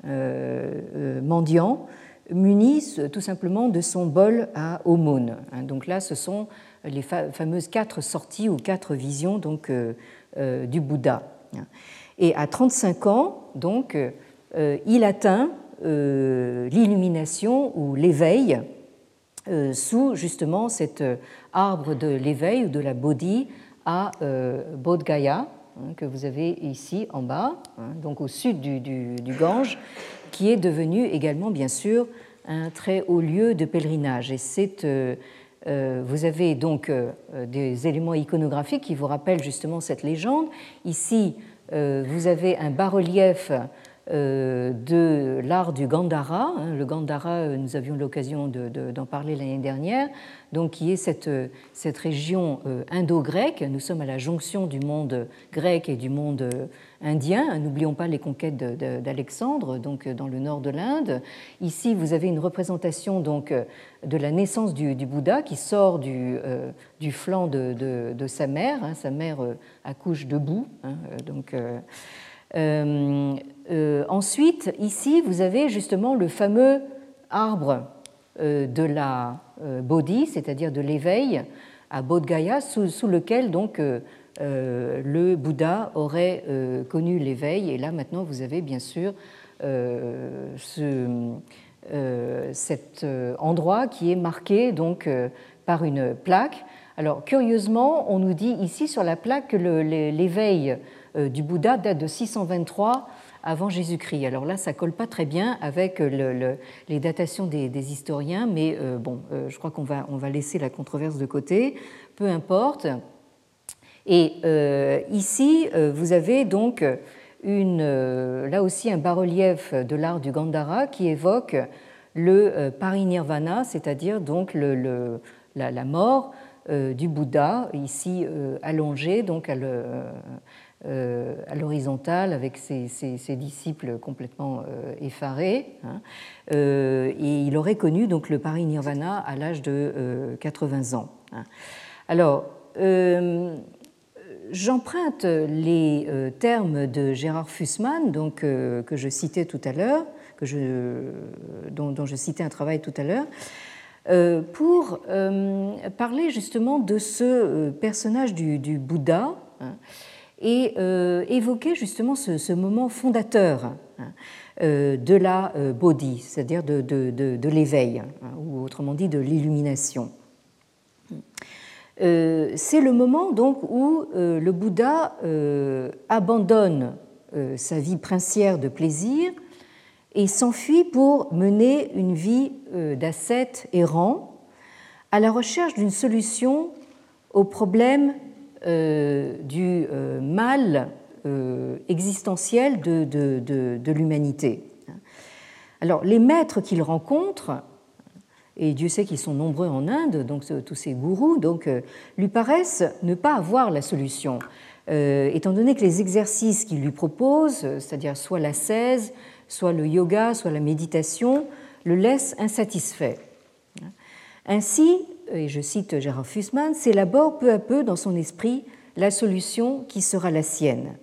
euh, euh, mendiant munissent tout simplement de son bol à aumône. Hein. Donc là, ce sont les fameuses quatre sorties ou quatre visions donc, euh, du Bouddha. Et à 35 ans, donc, il atteint l'illumination ou l'éveil sous justement cet arbre de l'éveil ou de la Bodhi à Bodh Gaya, Hein, que vous avez ici en bas, hein, donc au sud du, Gange, qui est devenu également, bien sûr, un très haut lieu de pèlerinage. Et euh, euh, vous avez donc euh, des éléments iconographiques qui vous rappellent justement cette légende. Ici, vous avez un bas-relief euh, de l'art du Gandhara. Hein. Le Gandhara, euh, nous avions l'occasion d'en parler l'année dernière, donc qui est cette, cette région euh, indo-grecque. Nous sommes à la jonction du monde grec et du monde indien. N'oublions pas les conquêtes d'Alexandre, donc dans le nord de l'Inde. Ici, vous avez une représentation donc de la naissance du, Bouddha qui sort du, flanc de, sa mère. Hein. Sa mère accouche debout, hein. donc. Euh, euh, ensuite, ici, vous avez justement le fameux arbre de la Bodhi, c'est-à-dire de l'éveil à Bodh Gaya, sous, lequel donc le Bouddha aurait connu l'éveil. Et là maintenant vous avez bien sûr ce, cet endroit qui est marqué donc par une plaque. Alors curieusement, on nous dit ici sur la plaque que l'éveil du Bouddha date de 623 avant Jésus-Christ. Alors là, ça colle pas très bien avec le, les datations des, historiens, mais euh, bon, euh, je crois qu'on va, laisser la controverse de côté, peu importe. Et euh, ici, vous avez donc là aussi un bas-relief de l'art du Gandhara qui évoque le parinirvana, c'est-à-dire donc la, la, mort du Bouddha, ici allongé donc à le, euh, à l'horizontale avec ses, disciples complètement euh, effarés. Hein. Euh, et il aurait connu donc le parinirvana à l'âge de 80 ans. Hein. Alors, j'emprunte les termes de Gérard Fussman, donc, que je citais tout à l'heure, dont, je citais un travail tout à l'heure, pour parler justement de ce personnage du, Bouddha. Hein, et euh, évoquer justement ce, moment fondateur hein, euh, de la euh, bodhi, c'est-à-dire de, l'éveil, hein, ou autrement dit de l'illumination. C'est le moment donc où le Bouddha abandonne sa vie princière de plaisir et s'enfuit pour mener une vie d'ascète errant à la recherche d'une solution au problème du euh, mal euh, existentiel de, de, l'humanité. Alors, les maîtres qu'il rencontre, et Dieu sait qu'ils sont nombreux en Inde, donc tous ces gourous, donc, lui paraissent ne pas avoir la solution, étant donné que les exercices qu'il lui propose, c'est-à-dire soit la l'ascèse, soit le yoga, soit la méditation, le laissent insatisfait. Ainsi, et je cite Gérard Fussman, s'élabore peu à peu dans son esprit la solution qui sera la sienne.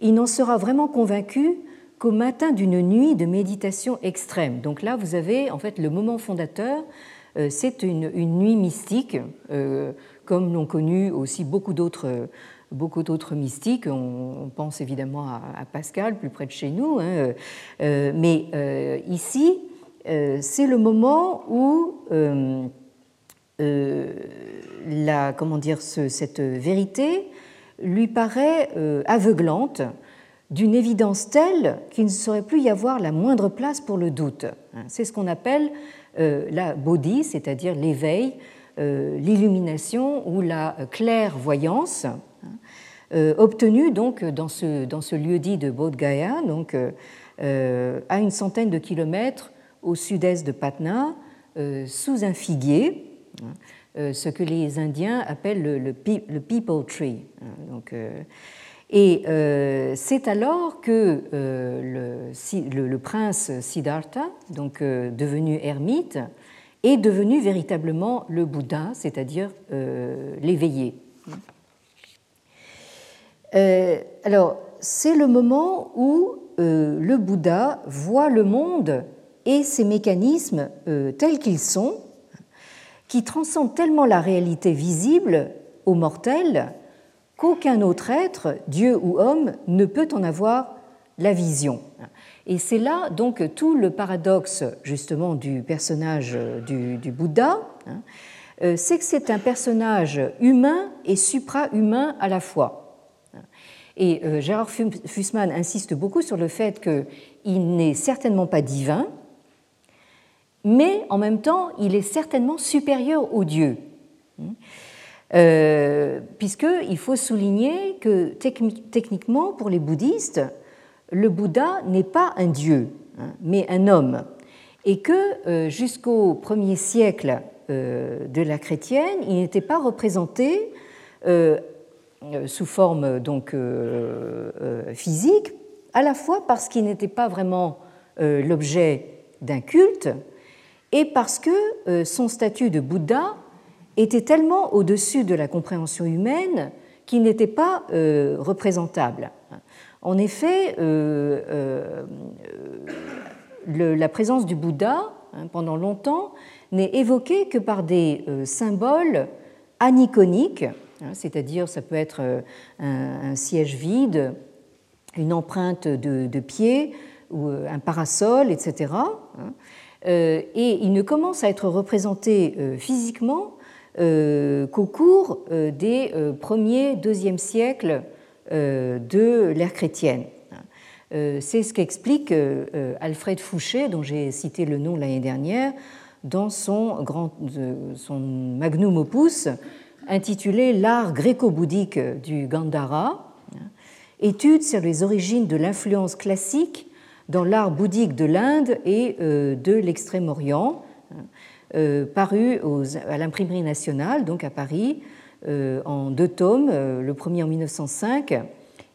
Il n'en sera vraiment convaincu qu'au matin d'une nuit de méditation extrême. Donc là, vous avez en fait le moment fondateur, euh, c'est une, nuit mystique, euh, comme l'ont connu aussi beaucoup d'autres beaucoup d'autres mystiques. On, pense évidemment à, Pascal, plus près de chez nous, hein, euh, mais ici, c'est le moment où la, comment dire, cette vérité lui paraît euh, aveuglante, d'une évidence telle qu'il ne saurait plus y avoir la moindre place pour le doute. Hein, c'est ce qu'on appelle euh, la bodhi, c'est-à-dire l'éveil, l'illumination ou la clairvoyance, hein, obtenue donc dans ce, dans ce lieu dit de Bodh Gaya, donc à une centaine de kilomètres au sud-est de Patna, sous un figuier, euh, ce que les Indiens appellent le, people tree. Hein, donc, euh, et euh, c'est alors que le, prince Siddhartha, donc devenu ermite, est devenu véritablement le Bouddha, c'est-à-dire l'éveillé. alors, c'est le moment où le Bouddha voit le monde et ses mécanismes tels qu'ils sont, qui transcende tellement la réalité visible aux mortels qu'aucun autre être, Dieu ou homme, ne peut en avoir la vision. Et c'est là donc tout le paradoxe justement du personnage du, Bouddha, hein, euh, c'est que c'est un personnage humain et supra-humain à la fois. Et euh, Gérard Fussman insiste beaucoup sur le fait qu'il n'est certainement pas divin, mais en même temps, il est certainement supérieur aux dieux. Euh, Puisqu'il faut souligner que techniquement, pour les bouddhistes, le Bouddha n'est pas un dieu, hein, mais un homme. Et que euh, jusqu'au premier siècle euh, de la chrétienne, il n'était pas représenté euh, sous forme donc, physique, à la fois parce qu'il n'était pas vraiment l'objet d'un culte, et parce que euh, son statut de Bouddha était tellement au-dessus de la compréhension humaine qu'il n'était pas euh, représentable. En effet, euh, la présence du Bouddha hein, pendant longtemps, n'est évoqué que par des symboles aniconiques, hein, c'est-à-dire ça peut être un, siège vide, une empreinte de, pied ou un parasol, etc. Et il ne commence à être représenté physiquement qu'au cours des premiers, deuxième siècles de l'ère chrétienne. Euh, c'est ce qu'explique euh, Alfred Fouché, dont j'ai cité le nom l'année dernière, dans son, grand, son magnum opus intitulé L'art gréco-bouddhique du Gandhara, étude sur les origines de l'influence classique dans l'art bouddhique de l'Inde et euh, de l'Extrême-Orient, paru à l'imprimerie nationale, donc à Paris, en deux tomes, le premier en 1905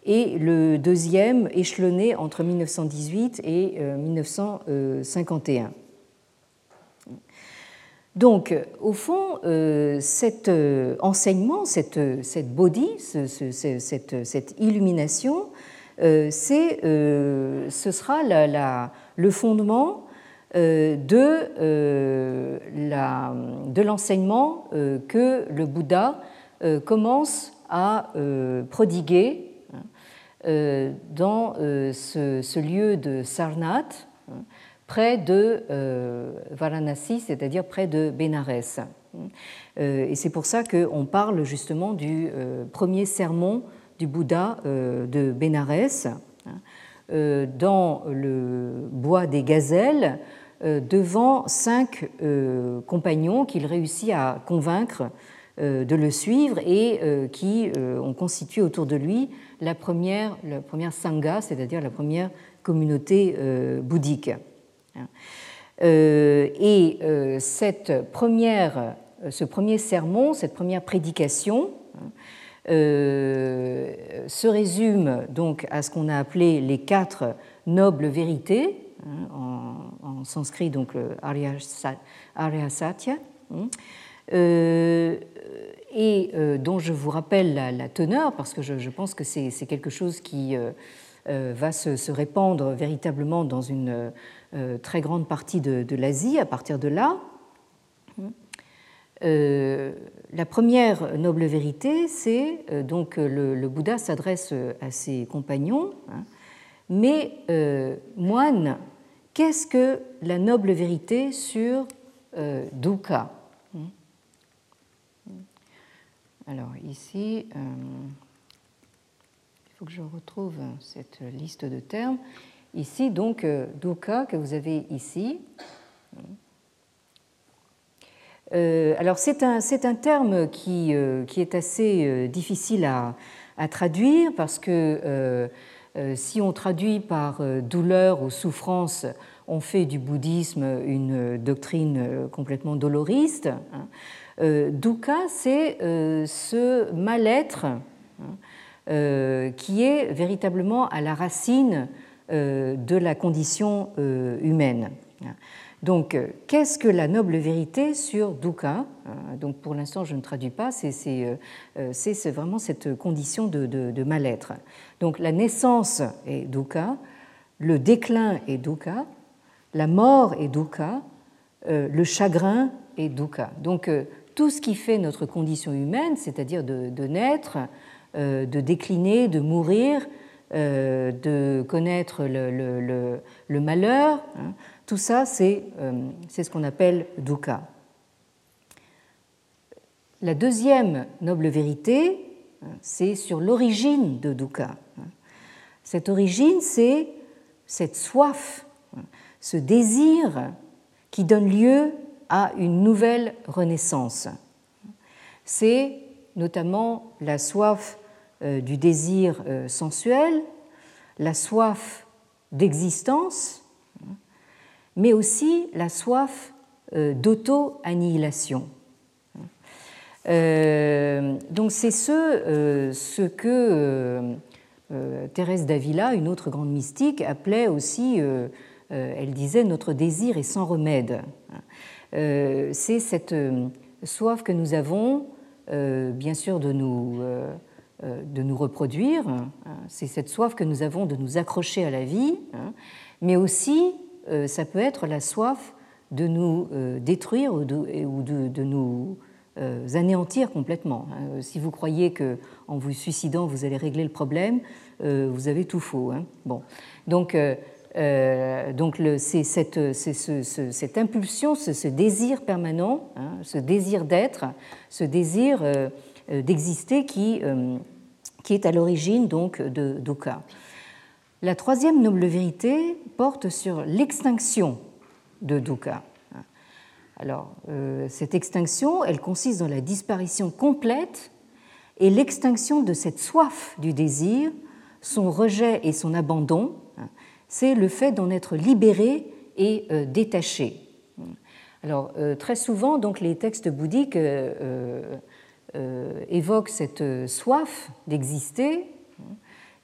et le deuxième échelonné entre 1918 et 1951. Euh, Donc, au fond, euh, cet euh, enseignement, cette body, cette, illumination, c'est, ce sera le fondement de, de l'enseignement que le Bouddha commence à prodiguer euh, dans euh, ce, lieu de Sarnath, hein, près de euh, Varanasi, c'est-à-dire près de Bénarès. Et c'est pour ça qu'on parle justement du premier sermon du Bouddha de Bénarès, hein, dans le bois des gazelles, devant cinq compagnons qu'il réussit à convaincre de le suivre et qui ont constitué autour de lui la première, la première sangha, c'est-à-dire la première communauté euh, bouddhique. Euh, et euh, cette première, ce premier sermon, cette première prédication, se résume donc à ce qu'on a appelé les quatre nobles vérités, hein, en, sanskrit donc le Arya, hein, et euh, dont je vous rappelle la, teneur, parce que je, pense que c'est quelque chose qui euh, euh, va se, répandre véritablement dans une très grande partie de, l'Asie à partir de là. La première noble vérité, c'est donc le, Bouddha s'adresse à ses compagnons, hein, mais moine, qu'est-ce que la noble vérité sur dukkha alors ici, euh, il faut que je retrouve cette liste de termes. Ici, donc, euh, dukkha que vous avez ici. Euh, alors c'est un, un, terme qui, qui, est assez difficile à, à, traduire parce que si on traduit par douleur ou souffrance, on fait du bouddhisme une doctrine complètement doloriste. Hein. Euh, dukkha, c'est euh, ce mal-être hein, euh, qui est véritablement à la racine de la condition humaine. Donc, qu'est-ce que la noble vérité sur dukkha Donc, pour l'instant, je ne traduis pas, c'est vraiment cette condition de, mal-être. Donc, la naissance est dukkha, le déclin est dukkha, la mort est dukkha, le chagrin est dukkha. Donc, tout ce qui fait notre condition humaine, c'est-à-dire de, naître, euh, de décliner, de mourir, euh, de connaître le, malheur, hein, tout ça, euh, c'est ce qu'on appelle dukkha. La deuxième noble vérité, hein, c'est sur l'origine de dukkha. Cette origine, c'est cette soif, ce désir qui donne lieu à une nouvelle renaissance. C'est notamment la soif euh, du désir euh, sensuel, la soif d'existence, mais aussi la soif euh, d'auto-annihilation. Donc c'est ce, ce que Thérèse d'Avila, une autre grande mystique, appelait aussi, elle disait, notre désir est sans remède. Euh, c'est cette euh, soif que nous avons, euh, bien sûr, de nous, de nous reproduire, hein. c'est cette soif que nous avons de nous accrocher à la vie, hein. mais aussi ça peut être la soif de nous détruire ou de, nous anéantir complètement. Hein. Si vous croyez que en vous suicidant vous allez régler le problème, vous avez tout faux. Hein. Bon, donc donc c'est cette, cette, impulsion, ce, désir permanent, hein, ce désir d'être, ce désir d'exister qui, qui est à l'origine donc de Dukkha. La troisième noble vérité porte sur l'extinction de dukkha. Alors, euh, cette extinction, elle consiste dans la disparition complète et l'extinction de cette soif du désir, son rejet et son abandon. C'est le fait d'en être libéré et euh, détaché. Alors, euh, très souvent, donc, les textes bouddhiques évoquent cette soif d'exister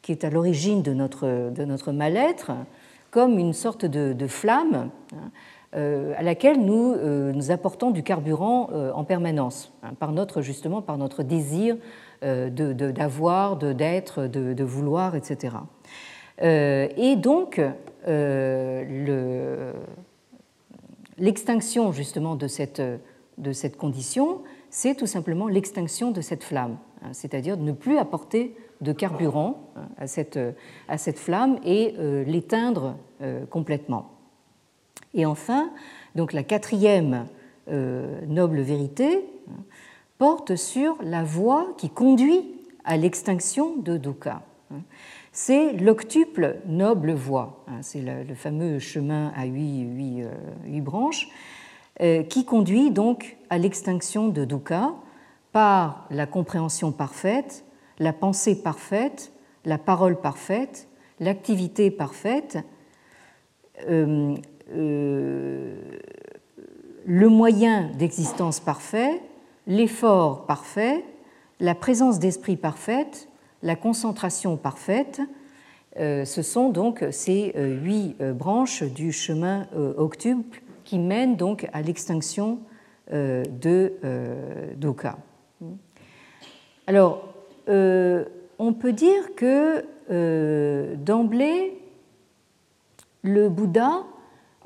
qui est à l'origine de notre, de notre mal-être, comme une sorte de, flamme euh, à laquelle nous, euh, nous apportons du carburant euh, en permanence, hein, par notre, justement par notre désir d'avoir, de, d'être, de, de, vouloir, etc. et donc, l'extinction justement de cette, de cette condition, c'est tout simplement l'extinction de cette flamme, hein, c'est-à-dire de ne plus apporter de carburant hein, à cette, flamme et euh, l'éteindre euh, complètement. Et enfin, donc la quatrième euh, noble vérité hein, porte sur la voie qui conduit à l'extinction de dukkha. Hein. C'est l'octuple noble voie, c'est le, fameux chemin à huit, huit, huit branches, qui conduit donc à l'extinction de dukkha par la compréhension parfaite la pensée parfaite, la parole parfaite, l'activité parfaite, euh, euh, le moyen d'existence parfait, l'effort parfait, la présence d'esprit parfaite, la concentration parfaite. Euh, ce sont donc ces huit branches du chemin octuple qui mènent donc à l'extinction de Doka. Alors, euh, on peut dire que euh, d'emblée, le Bouddha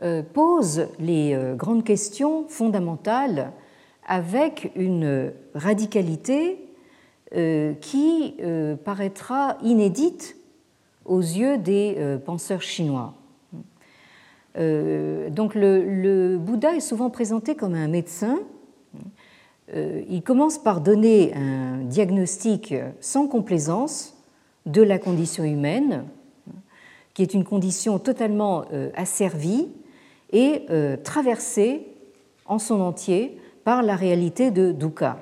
euh, pose les grandes questions fondamentales avec une radicalité qui paraîtra inédite aux yeux des penseurs chinois. donc le, Bouddha est souvent présenté comme un médecin il commence par donner un diagnostic sans complaisance de la condition humaine, qui est une condition totalement euh, asservie et euh, traversée en son entier par la réalité de dukkha.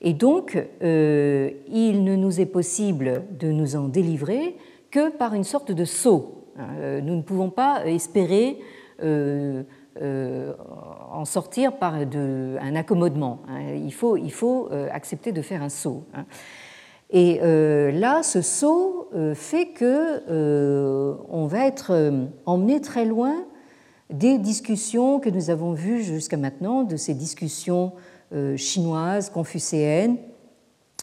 Et donc, il ne nous est possible de nous en délivrer que par une sorte de saut. Nous ne pouvons pas espérer euh, en sortir par un accommodement. Hein. Il faut, euh, accepter de faire un saut. Hein. Et euh, là, ce saut fait que on va être emmené très loin des discussions que nous avons vues jusqu'à maintenant, de ces discussions chinoises, confucéennes,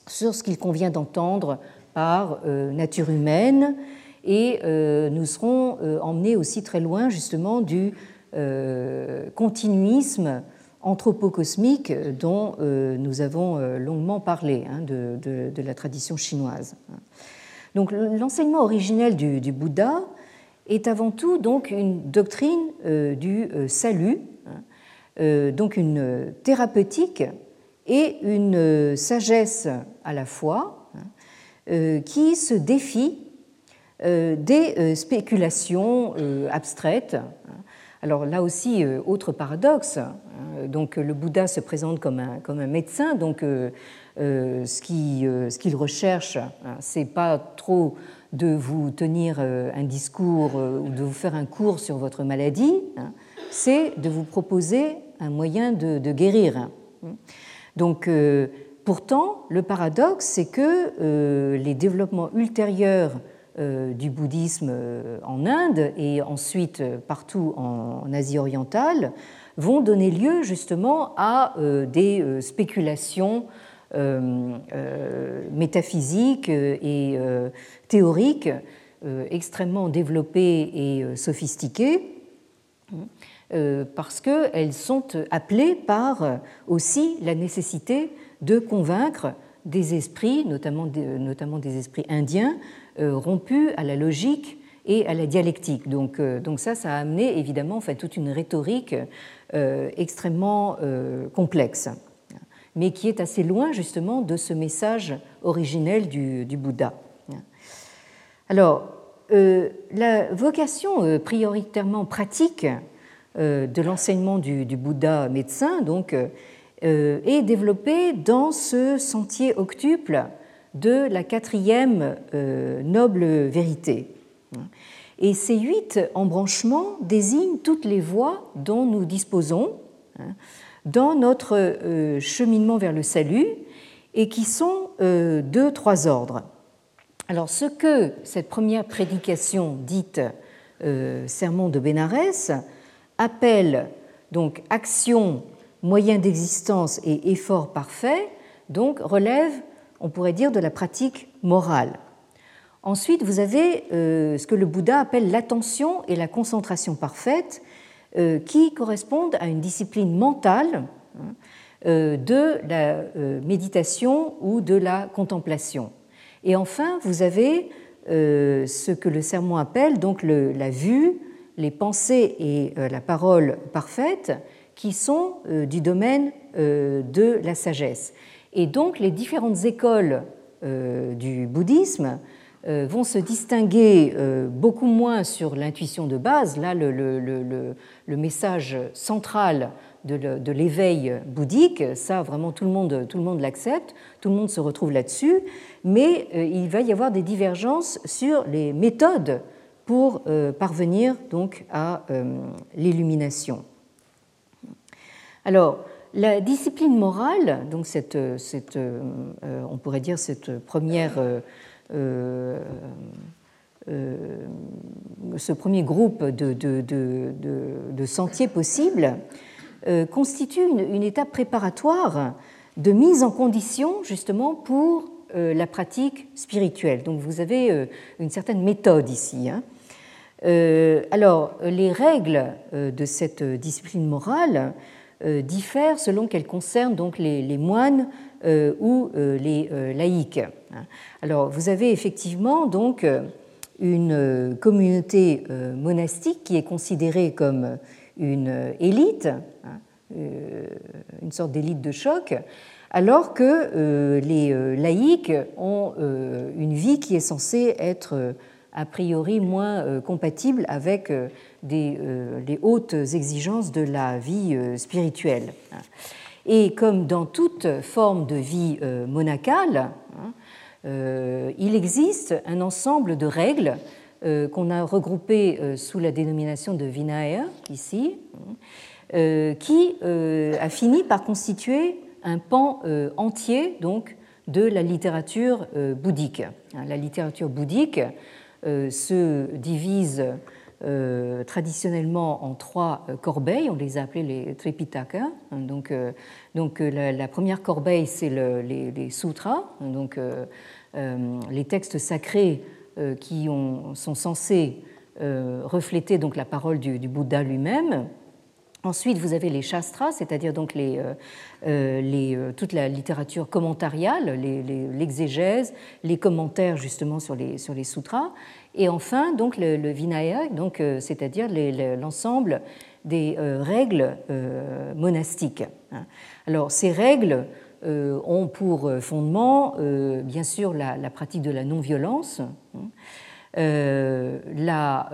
sur ce qu'il convient d'entendre par nature humaine, et nous serons emmenés aussi très loin justement du euh, continuisme anthropocosmique dont euh, nous avons euh, longuement parlé hein, de, la tradition chinoise. Donc l'enseignement originel du, Bouddha est avant tout donc une doctrine du salut, hein, donc une thérapeutique et une sagesse à la fois hein, qui se défie des spéculations abstraites alors là aussi, euh, autre paradoxe, hein, donc le Bouddha se présente comme un, comme un médecin, donc euh, euh, ce qu'il recherche, hein, c'est pas trop de vous tenir un discours ou de vous faire un cours sur votre maladie, hein, c'est de vous proposer un moyen de, de guérir. Donc, pourtant, le paradoxe, c'est que les développements ultérieurs euh, du bouddhisme euh, en Inde et ensuite euh, partout en Asie orientale vont donner lieu justement à des spéculations métaphysiques et théoriques extrêmement développées et sophistiquées. parce qu'elles sont appelées par aussi la nécessité de convaincre des esprits, notamment, notamment des esprits indiens, rompus à la logique et à la dialectique. Donc, donc ça, ça a amené évidemment enfin, toute une rhétorique extrêmement complexe mais qui est assez loin justement de ce message originel du, Bouddha. Alors, euh, la vocation euh, prioritairement pratique euh, de l'enseignement du, Bouddha médecin donc, est développée dans ce sentier octuple de la quatrième noble vérité. Et ces huit embranchements désignent toutes les voies dont nous disposons hein, dans notre euh, cheminement vers le salut et qui sont euh, de trois ordres. Alors ce que cette première prédication dite euh, Sermon de Bénarès appelle donc action, moyen d'existence et effort parfait, donc relève, on pourrait dire, de la pratique morale. Ensuite, vous avez ce que le Bouddha appelle l'attention et la concentration parfaite, euh, qui correspondent à une discipline mentale hein, euh, de la euh, méditation ou de la contemplation. Et enfin, vous avez ce que le sermon appelle donc la vue, les pensées et la parole parfaite, qui sont du domaine de la sagesse. Et donc les différentes écoles du bouddhisme euh, vont se distinguer euh, beaucoup moins sur l'intuition de base. Là, le, message central de l'éveil bouddhique, ça vraiment tout le monde, tout le monde l'accepte, tout le monde se retrouve là-dessus, mais euh, il va y avoir des divergences sur les méthodes pour parvenir donc à l'illumination. Alors, la discipline morale, cette on pourrait dire cette première euh, euh, ce premier groupe de, sentiers possibles euh, constitue une, étape préparatoire de mise en condition justement pour la pratique spirituelle. Donc vous avez une certaine méthode ici. Hein. alors les règles de cette discipline morale diffèrent selon qu'elles concernent donc les, les moines ou les laïcs. Hein. Alors, vous avez effectivement donc euh, une euh, communauté euh, monastique qui est considérée comme une élite, hein, une sorte d'élite de choc, alors que les laïcs ont une vie qui est censée être a priori moins compatible avec des, les hautes exigences de la vie spirituelle. Hein. Et comme dans toute forme de vie monacale, euh, il existe un ensemble de règles euh, qu'on a regroupées euh, sous la dénomination de Vinaya, ici, qui a fini par constituer un pan entier donc, de la littérature bouddhique. La littérature bouddhique se divise traditionnellement en trois corbeilles, on les a appelées les Tripitaka. Donc, donc la, première corbeille, c'est les, les, sutras, donc euh, les textes sacrés euh, qui sont censés euh, refléter donc la parole du, Bouddha lui-même. Ensuite, vous avez les shastras, c'est-à-dire donc les, toute la littérature commentariale, l'exégèse, les, commentaires justement sur les, sur les sutras. Et enfin, donc le, vinaya, donc c'est-à-dire l'ensemble des règles monastiques. Hein. Alors, ces règles euh, ont pour fondement, euh, bien sûr, la, pratique de la non-violence, hein, euh, la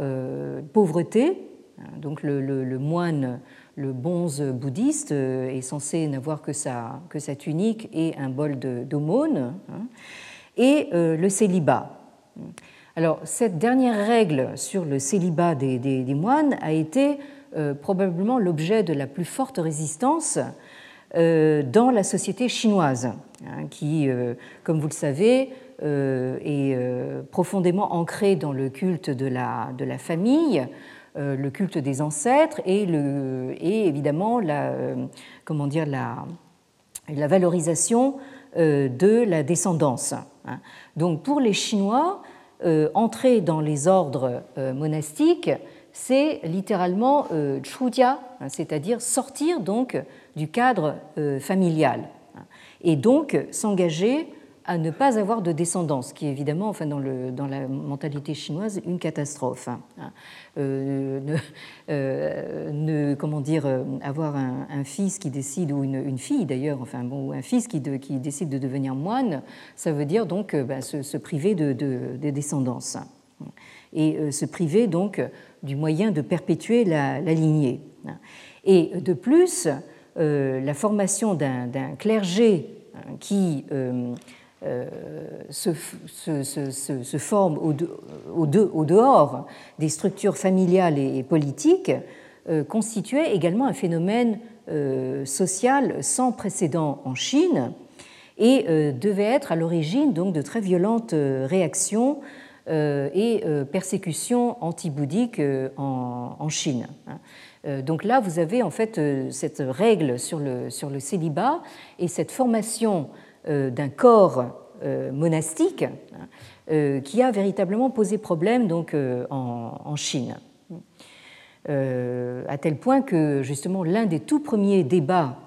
pauvreté. Hein, donc le, moine, le bonze bouddhiste est censé n'avoir que sa, que sa tunique et un bol d'aumône, et le célibat. Alors cette dernière règle sur le célibat des, moines a été probablement l'objet de la plus forte résistance euh, dans la société chinoise, hein, qui, euh, comme vous le savez, euh, est profondément ancrée dans le culte de la, famille, le culte des ancêtres et, évidemment la, comment dire, la valorisation de la descendance. Hein. Donc pour les Chinois, entrer dans les ordres monastiques, c'est littéralement chujia, hein, c'est-à-dire sortir donc du cadre familial. Et donc s'engager à ne pas avoir de descendance, qui est évidemment, enfin, dans, le, dans la mentalité chinoise, une catastrophe. Hein. Euh, euh, ne, comment dire, euh, avoir un, fils qui décide, ou une, fille d'ailleurs, enfin, bon, un fils qui, qui, décide de devenir moine, ça veut dire donc bah, se, priver de, de, descendance. Et se priver donc du moyen de perpétuer la, la lignée. Et de plus, la formation d'un clergé qui euh, se, se, au, dehors des structures familiales et, politiques euh, constituait également un phénomène euh, social sans précédent en Chine et devait être à l'origine donc de très violentes réactions et persécutions anti-bouddhiques en, Chine. Donc là, vous avez en fait cette règle sur le, célibat et cette formation euh, d'un corps euh, monastique hein, euh, qui a véritablement posé problème donc, en, Chine. à tel point que justement l'un des tout premiers débats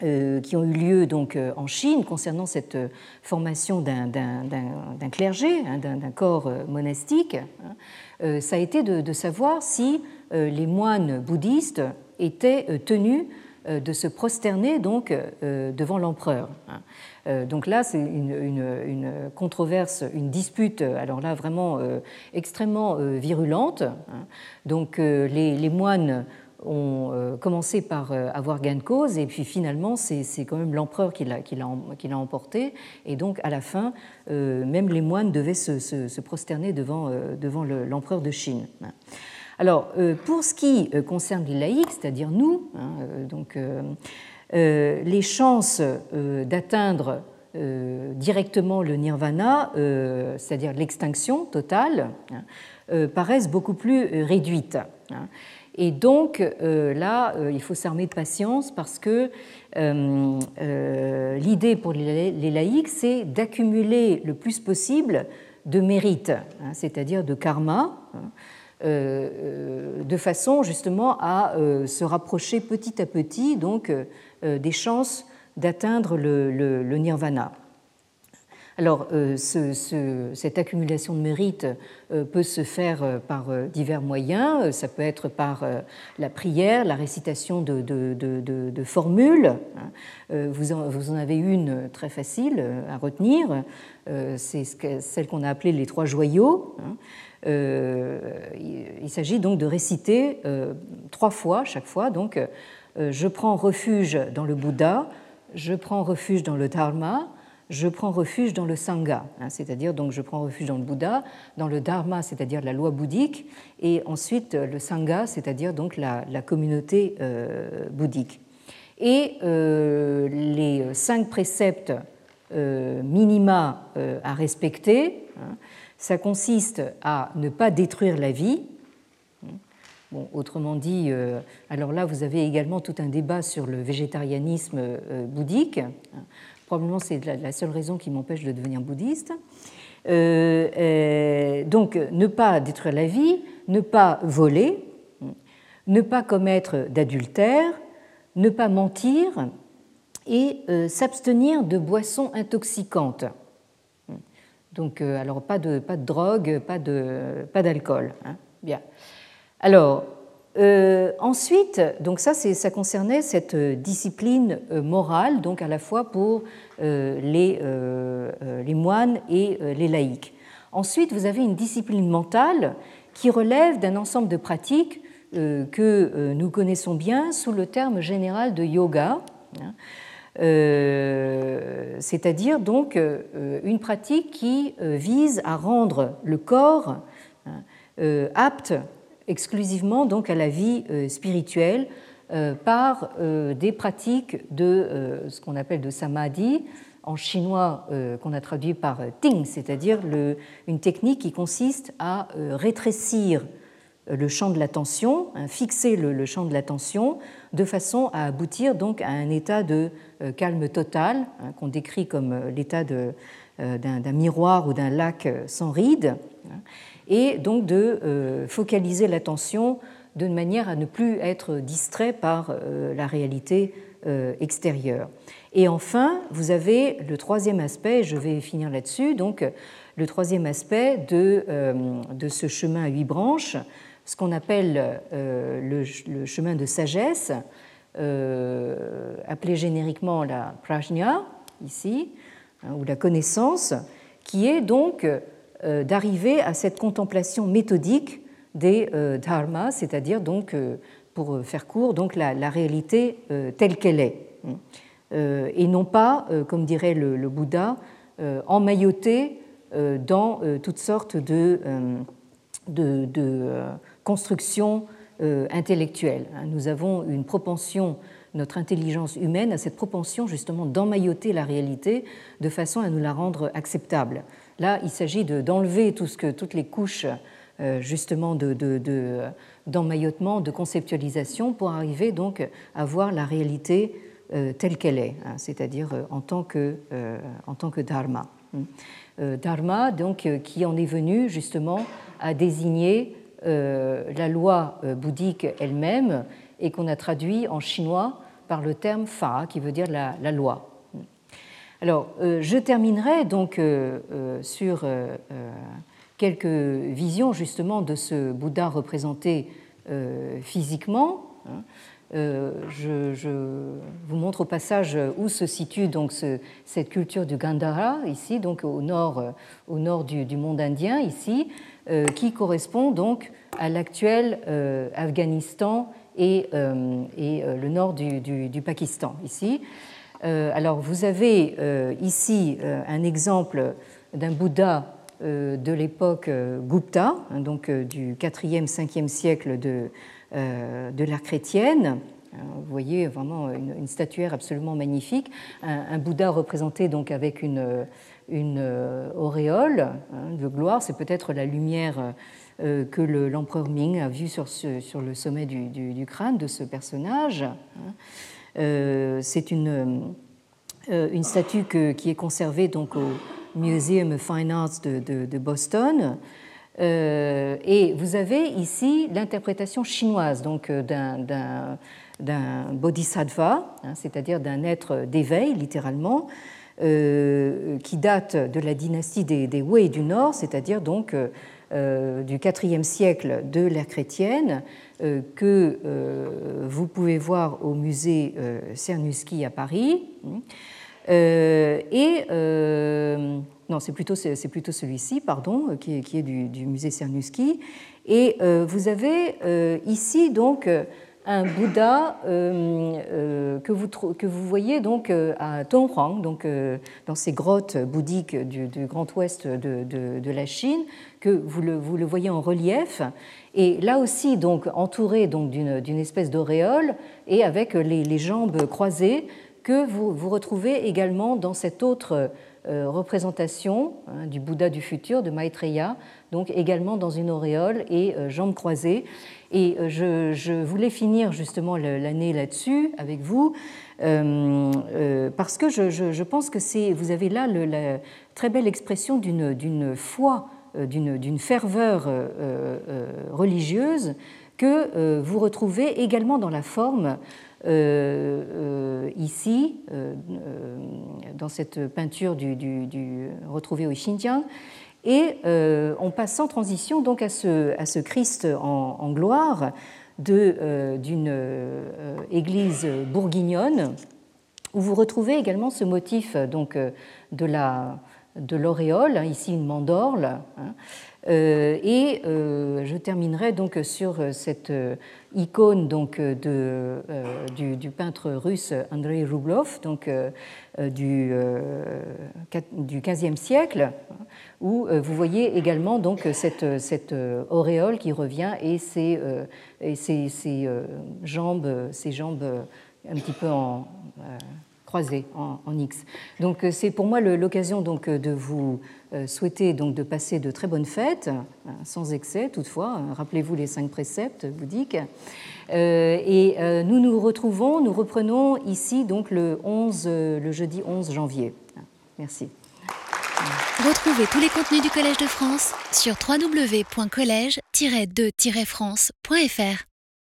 qui ont eu lieu donc en Chine concernant cette formation d'un clergé, hein, d'un corps monastique, hein, ça a été de savoir si les moines bouddhistes étaient tenus de se prosterner donc devant l'empereur. Euh, donc là, c'est une, controverse, une dispute, alors là, vraiment euh, extrêmement euh, virulente. Hein. Donc les, moines ont commencé par avoir gain de cause, et puis finalement, c'est quand même l'empereur qui l'a emporté, et donc à la fin, même les moines devaient se, prosterner devant, devant l'empereur de Chine. Alors, pour ce qui concerne les laïcs, c'est-à-dire nous, hein, donc, euh, les chances euh, d'atteindre euh, directement le nirvana, c'est-à-dire l'extinction totale, hein, paraissent beaucoup plus réduites. Hein. Et donc là, il faut s'armer de patience parce que l'idée pour les laïcs, c'est d'accumuler le plus possible de mérite, hein, c'est-à-dire de karma, de façon justement à se rapprocher petit à petit donc euh, des chances d'atteindre le, nirvana. Alors, euh, cette accumulation de mérite euh, peut se faire par divers moyens. Ça peut être par la prière, la récitation de, formules. Hein. Vous en, avez une très facile à retenir. C'est celle qu'on a appelée les trois joyaux. Hein. Il s'agit donc de réciter trois fois, chaque fois, donc euh, je prends refuge dans le Bouddha, je prends refuge dans le Dharma, je prends refuge dans le Sangha, hein, c'est-à-dire donc je prends refuge dans le Bouddha, dans le Dharma, c'est-à-dire la loi bouddhique, et ensuite le Sangha, c'est-à-dire donc la, communauté euh, bouddhique. Et euh, les cinq préceptes minima à respecter, hein, ça consiste à ne pas détruire la vie, autrement dit, euh, alors là, vous avez également tout un débat sur le végétarianisme euh, bouddhique. Probablement, c'est la seule raison qui m'empêche de devenir bouddhiste. Euh, donc, ne pas détruire la vie, ne pas voler, ne pas commettre d'adultère, ne pas mentir et s'abstenir de boissons intoxicantes. Donc, alors pas de, pas de drogue, pas d'alcool. Pas hein. Bien. Alors, euh, ensuite, donc ça, ça concernait cette discipline euh, morale, donc à la fois pour euh, les, les, moines et les laïcs. Ensuite, vous avez une discipline mentale qui relève d'un ensemble de pratiques que nous connaissons bien sous le terme général de yoga, hein. C'est-à-dire donc une pratique qui vise à rendre le corps hein, apte exclusivement donc à la vie euh, spirituelle euh, par euh, des pratiques de ce qu'on appelle de samadhi, en chinois qu'on a traduit par ting, c'est-à-dire une technique qui consiste à rétrécir le champ de l'attention, hein, fixer le, champ de l'attention de façon à aboutir donc à un état de calme total hein, qu'on décrit comme l'état d'un miroir ou d'un lac sans rides, et donc de focaliser l'attention de manière à ne plus être distrait par la réalité extérieure. Et enfin, vous avez le troisième aspect, je vais finir là-dessus, donc le troisième aspect de, euh, de ce chemin à huit branches, ce qu'on appelle euh, le, chemin de sagesse, euh, appelé génériquement la prajna, ici, hein, ou la connaissance, qui est donc d'arriver à cette contemplation méthodique des dharmas, c'est-à-dire donc, pour faire court, donc la, réalité telle qu'elle est. Euh, et non pas, euh, comme dirait le, Bouddha, euh, emmailloté dans toutes sortes de, de, constructions intellectuelles. Hein, nous avons une propension notre intelligence humaine a cette propension justement d'emmailloter la réalité de façon à nous la rendre acceptable. Là, il s'agit d'enlever tout ce que, toutes les couches justement d'emmaillotement, de, conceptualisation pour arriver donc à voir la réalité euh, telle qu'elle est, hein, c'est-à-dire euh, en, tant que, euh, en tant que dharma. Hein. Dharma, donc, qui en est venu justement à désigner la loi bouddhique elle-même et qu'on a traduit en chinois par le terme fa, qui veut dire la, loi. Alors, je terminerai donc sur quelques visions justement de ce Bouddha représenté physiquement. Hein. Euh, je, vous montre au passage où se situe donc cette culture du Gandhara, ici, donc au nord, euh, au nord du, monde indien, ici, euh, qui correspond donc à l'actuel Afghanistan et, le nord du, Pakistan, ici. alors, vous avez ici un exemple d'un Bouddha de l'époque Gupta, hein, donc du 4e, 5e siècle de, euh, de l'ère chrétienne. Euh, vous voyez vraiment une, statuaire absolument magnifique, un, Bouddha représenté donc avec une, une euh, auréole hein, de gloire. C'est peut-être la lumière que l'empereur Ming a vue sur, le sommet du, crâne de ce personnage. Hein. C'est une, statue qui est conservée donc au Museum of Fine Arts de, Boston. Euh, et vous avez ici l'interprétation chinoise donc euh, d'un bodhisattva, hein, c'est-à-dire d'un être d'éveil littéralement, euh, qui date de la dynastie des, Wei du Nord, c'est-à-dire donc du IVe siècle de l'ère chrétienne, que vous pouvez voir au musée Cernuschi à Paris. et non, c'est plutôt, plutôt celui-ci, pardon, euh, qui est, est du, musée Cernuschi. Et euh, vous avez euh, ici donc un Bouddha que, vous, que vous voyez donc à Tonghuang, donc dans ces grottes bouddhiques du, Grand Ouest de, la Chine, que vous le, vous le, voyez en relief. Et là aussi, donc entouré donc d'une espèce d'auréole et avec les, les, jambes croisées que vous, vous retrouvez également dans cette autre euh, représentation hein, du Bouddha du futur, de Maitreya, donc également dans une auréole et euh, jambes croisées. Et euh, je, voulais finir justement l'année là-dessus avec vous, parce que je, pense que c'est, vous avez là la très belle expression d'une foi, d'une ferveur religieuse que vous retrouvez également dans la forme euh, euh, ici, euh, dans cette peinture du, retrouvée au Xinjiang. Et on passe sans transition donc à ce, à ce Christ en, gloire d'une église bourguignonne, où vous retrouvez également ce motif donc, de la de l'auréole, hein, ici une mandorle. Hein. et je terminerai donc sur cette icône donc, de, euh, du, peintre russe Andrei Rublev, donc, euh, du, euh, du XVe siècle, où vous voyez également donc, cette, cette auréole qui revient et ses, et jambes, ses jambes un petit peu en en, X. Donc c'est pour moi l'occasion donc de vous souhaiter donc de passer de très bonnes fêtes, sans excès toutefois. Rappelez-vous les cinq préceptes bouddhiques. et nous nous retrouvons, nous reprenons ici donc le 11, le jeudi 11 janvier. Merci. Retrouvez tous les contenus du Collège de France sur www.colège-2-france.fr.